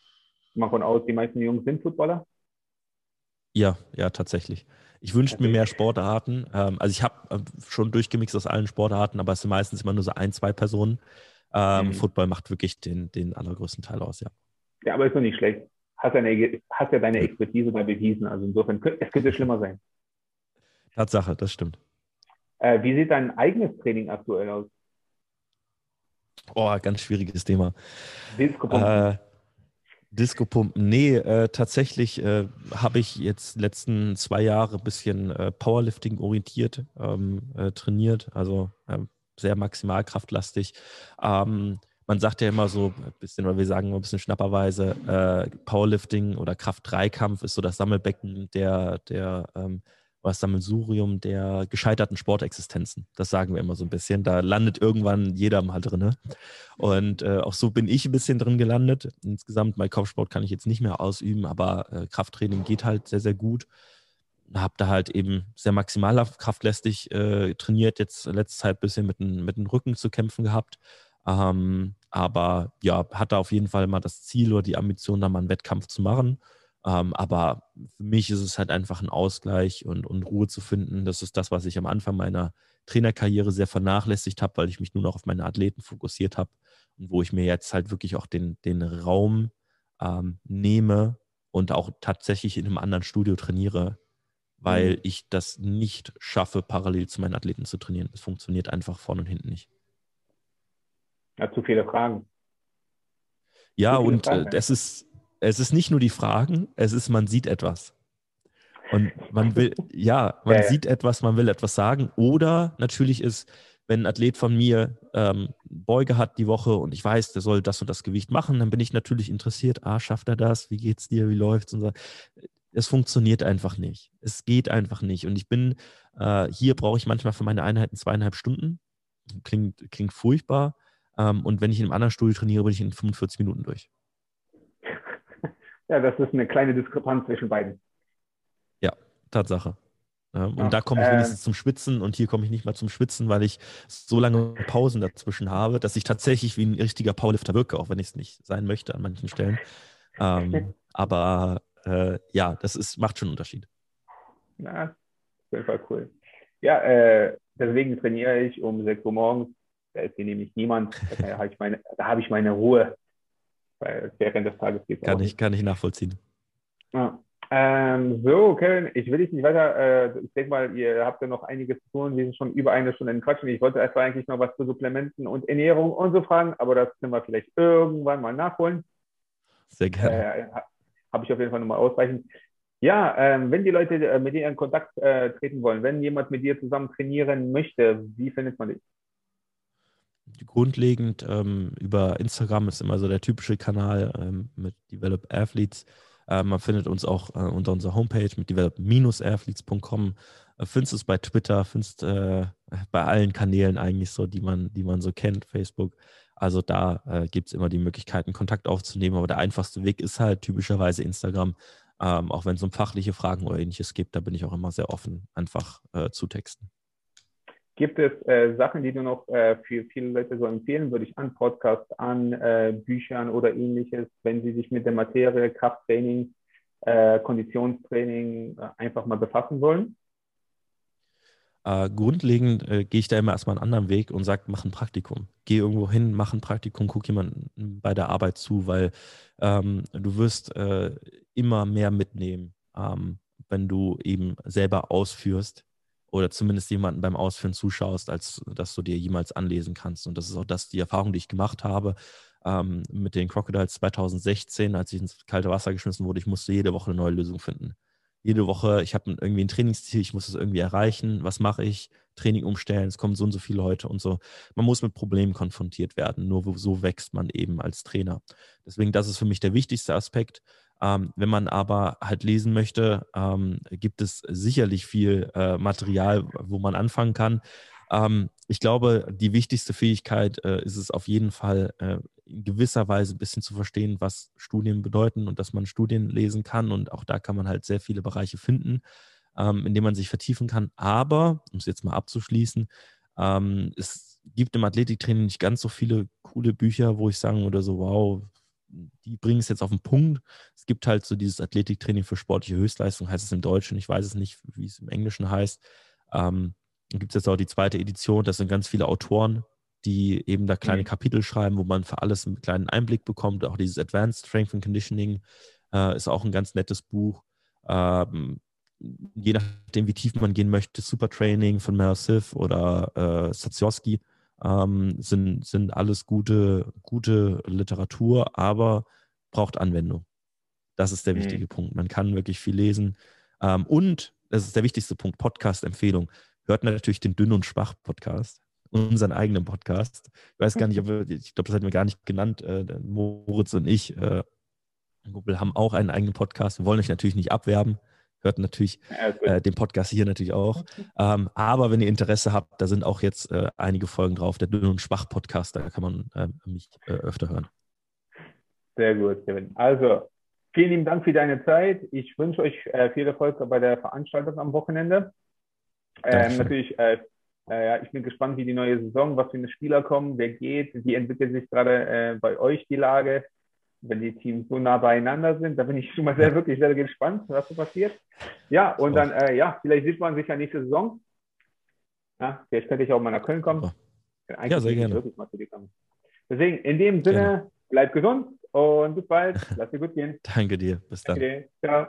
S2: mal von aus, die meisten Jungs sind Footballer.
S1: Ja, ja, tatsächlich. Ich wünschte mir mehr Sportarten. Ähm, also ich habe äh, schon durchgemixt aus allen Sportarten, aber es sind meistens immer nur so ein, zwei Personen. Ähm, mhm. Football macht wirklich den, den allergrößten Teil aus, ja.
S2: Ja, aber ist doch nicht schlecht hast, eine, hast ja deine Expertise da bewiesen. Also insofern, es könnte schlimmer sein.
S1: Tatsache, das stimmt.
S2: Äh, wie sieht dein eigenes Training aktuell aus?
S1: Oh, ganz schwieriges Thema. Disco-Pumpen. Äh, Disco-Pumpen. Nee, äh, tatsächlich äh, habe ich jetzt letzten zwei Jahre ein bisschen äh, Powerlifting orientiert ähm, äh, trainiert, also sehr maximalkraftlastig. Ähm, man sagt ja immer so ein bisschen, oder wir sagen immer ein bisschen schnapperweise, äh, Powerlifting oder Kraft-3-Kampf ist so das Sammelbecken der, der ähm, das Sammelsurium der gescheiterten Sportexistenzen. Das sagen wir immer so ein bisschen. Da landet irgendwann jeder mal drin. Und äh, auch so bin ich ein bisschen drin gelandet. Insgesamt, mein Kopfsport kann ich jetzt nicht mehr ausüben, aber äh, Krafttraining geht halt sehr, sehr gut. Habe da halt eben sehr maximal kraftlästig äh, trainiert, jetzt letzte Zeit ein bisschen mit, mit dem Rücken zu kämpfen gehabt. Ähm, aber ja, hatte auf jeden Fall mal das Ziel oder die Ambition, da mal einen Wettkampf zu machen. Ähm, aber für mich ist es halt einfach ein Ausgleich und, und Ruhe zu finden. Das ist das, was ich am Anfang meiner Trainerkarriere sehr vernachlässigt habe, weil ich mich nur noch auf meine Athleten fokussiert habe und wo ich mir jetzt halt wirklich auch den, den Raum ähm, nehme und auch tatsächlich in einem anderen Studio trainiere, weil mhm. ich das nicht schaffe, parallel zu meinen Athleten zu trainieren. Es funktioniert einfach vorne und hinten nicht.
S2: Ja, zu viele Fragen.
S1: Ja, und Fragen, äh, es, ist, es ist nicht nur die Fragen, es ist, man sieht etwas. Und man will, ja, man ja, sieht etwas, man will etwas sagen. Oder natürlich ist, wenn ein Athlet von mir ähm, Beuge hat die Woche und ich weiß, der soll das und das Gewicht machen, dann bin ich natürlich interessiert, ah, schafft er das? Wie geht's dir? Wie läuft's? Und so. Es funktioniert einfach nicht. Es geht einfach nicht. Und ich bin, äh, hier brauche ich manchmal für meine Einheiten zweieinhalb Stunden. Klingt, klingt furchtbar. Ähm, und wenn ich in einem anderen Studio trainiere, bin ich in 45 Minuten durch.
S2: Ja, das ist eine kleine Diskrepanz zwischen beiden.
S1: Ja, Tatsache. Ja, und ja, da komme ich wenigstens äh, zum Schwitzen und hier komme ich nicht mal zum Schwitzen, weil ich so lange Pausen dazwischen habe, dass ich tatsächlich wie ein richtiger Powerlifter wirke, auch wenn ich es nicht sein möchte an manchen Stellen. Ähm, aber äh, ja, das ist, macht schon einen Unterschied.
S2: Ja, auf jeden Fall cool. Ja, äh, deswegen trainiere ich um 6 Uhr morgens da ist hier nämlich niemand. Da habe ich meine, ich meine Ruhe. Weil während des Tages geht
S1: es kann ich, Kann ich nachvollziehen.
S2: Ja. Ähm, so, Kevin, ich will dich nicht weiter. Äh, ich denke mal, ihr habt ja noch einiges zu tun. Wir sind schon über eine Stunde in Quatschen. Ich wollte erst eigentlich noch was zu Supplementen und Ernährung und so fragen, aber das können wir vielleicht irgendwann mal nachholen.
S1: Sehr gerne.
S2: Äh, Habe ich auf jeden Fall nochmal ausreichend. Ja, ähm, wenn die Leute äh, mit dir in Kontakt äh, treten wollen, wenn jemand mit dir zusammen trainieren möchte, wie findet man dich?
S1: Grundlegend ähm, über Instagram ist immer so der typische Kanal ähm, mit Develop Athletes. Äh, man findet uns auch äh, unter unserer Homepage mit develop-athletes.com. Äh, findest es bei Twitter, findest äh, bei allen Kanälen eigentlich so, die man, die man so kennt, Facebook. Also da äh, gibt es immer die Möglichkeiten, Kontakt aufzunehmen. Aber der einfachste Weg ist halt typischerweise Instagram. Ähm, auch wenn es um fachliche Fragen oder ähnliches gibt, da bin ich auch immer sehr offen, einfach äh, zu texten.
S2: Gibt es äh, Sachen, die du noch äh, für viele Leute so empfehlen würdest, an Podcasts, an äh, Büchern oder ähnliches, wenn sie sich mit der Materie Krafttraining, äh, Konditionstraining äh, einfach mal befassen wollen?
S1: Äh, grundlegend gehe ich da immer erstmal einen anderen Weg und sage, mach ein Praktikum. Geh irgendwo hin, mach ein Praktikum, guck jemanden bei der Arbeit zu, weil ähm, du wirst immer mehr mitnehmen, ähm, wenn du eben selber ausführst oder zumindest jemanden beim Ausführen zuschaust, als dass du dir jemals anlesen kannst. Und das ist auch das, die Erfahrung, die ich gemacht habe ähm, mit den Crocodiles 2016, als ich ins kalte Wasser geschmissen wurde. Ich musste jede Woche eine neue Lösung finden jede Woche, ich habe irgendwie ein Trainingsziel, ich muss es irgendwie erreichen, was mache ich? Training umstellen, es kommen so und so viele Leute und so. Man muss mit Problemen konfrontiert werden, nur so wächst man eben als Trainer. Deswegen, das ist für mich der wichtigste Aspekt. Ähm, wenn man aber halt lesen möchte, ähm, gibt es sicherlich viel äh, Material, wo man anfangen kann. Ähm, ich glaube, die wichtigste Fähigkeit äh, ist es auf jeden Fall, äh, in gewisser Weise ein bisschen zu verstehen, was Studien bedeuten und dass man Studien lesen kann. Und auch da kann man halt sehr viele Bereiche finden, ähm, in denen man sich vertiefen kann. Aber, um es jetzt mal abzuschließen, ähm, es gibt im Athletiktraining nicht ganz so viele coole Bücher, wo ich sagen würde, so, wow, die bringen es jetzt auf den Punkt. Es gibt halt so dieses Athletiktraining für sportliche Höchstleistung, heißt es im Deutschen. Ich weiß es nicht, wie es im Englischen heißt. Ähm, dann gibt es jetzt auch die zweite Edition. Das sind ganz viele Autoren, die eben da kleine mhm. Kapitel schreiben, wo man für alles einen kleinen Einblick bekommt. Auch dieses Advanced Strength and Conditioning äh, ist auch ein ganz nettes Buch. Ähm, je nachdem, wie tief man gehen möchte, Super Training von Mel Sif oder äh, Satsyoski ähm, sind, sind alles gute, gute Literatur, aber braucht Anwendung. Das ist der mhm. wichtige Punkt. Man kann wirklich viel lesen. Ähm, und, das ist der wichtigste Punkt, Podcast-Empfehlung. Hört natürlich den Dünn und Schwach Podcast unseren eigenen Podcast. Ich weiß gar nicht, ob wir, ich glaube, das hatten wir gar nicht genannt. Äh, Moritz und ich, äh, Google, haben auch einen eigenen Podcast. Wir wollen euch natürlich nicht abwerben. Hört natürlich äh, den Podcast hier natürlich auch. Ähm, aber wenn ihr Interesse habt, da sind auch jetzt äh, einige Folgen drauf. Der Dünn und Schwach Podcast, da kann man äh, mich äh, öfter hören.
S2: Sehr gut, Kevin. Also, vielen lieben Dank für deine Zeit. Ich wünsche euch äh, viel Erfolg bei der Veranstaltung am Wochenende. Ähm, natürlich äh, ja, ich bin gespannt, wie die neue Saison, was für eine Spieler kommen, wer geht, wie entwickelt sich gerade bei euch die Lage, wenn die Teams so nah beieinander sind. Da bin ich schon mal sehr, wirklich sehr gespannt, was so passiert. Ja, und dann, äh, ja, vielleicht sieht man sich ja nächste Saison. Ja, vielleicht könnte ich auch mal nach Köln kommen.
S1: Eigentlich ja, sehr gerne.
S2: Deswegen, in dem Sinne, gerne. bleib gesund und bis bald. Lass dir gut gehen.
S1: Danke dir. Bis dann. Okay. Ciao.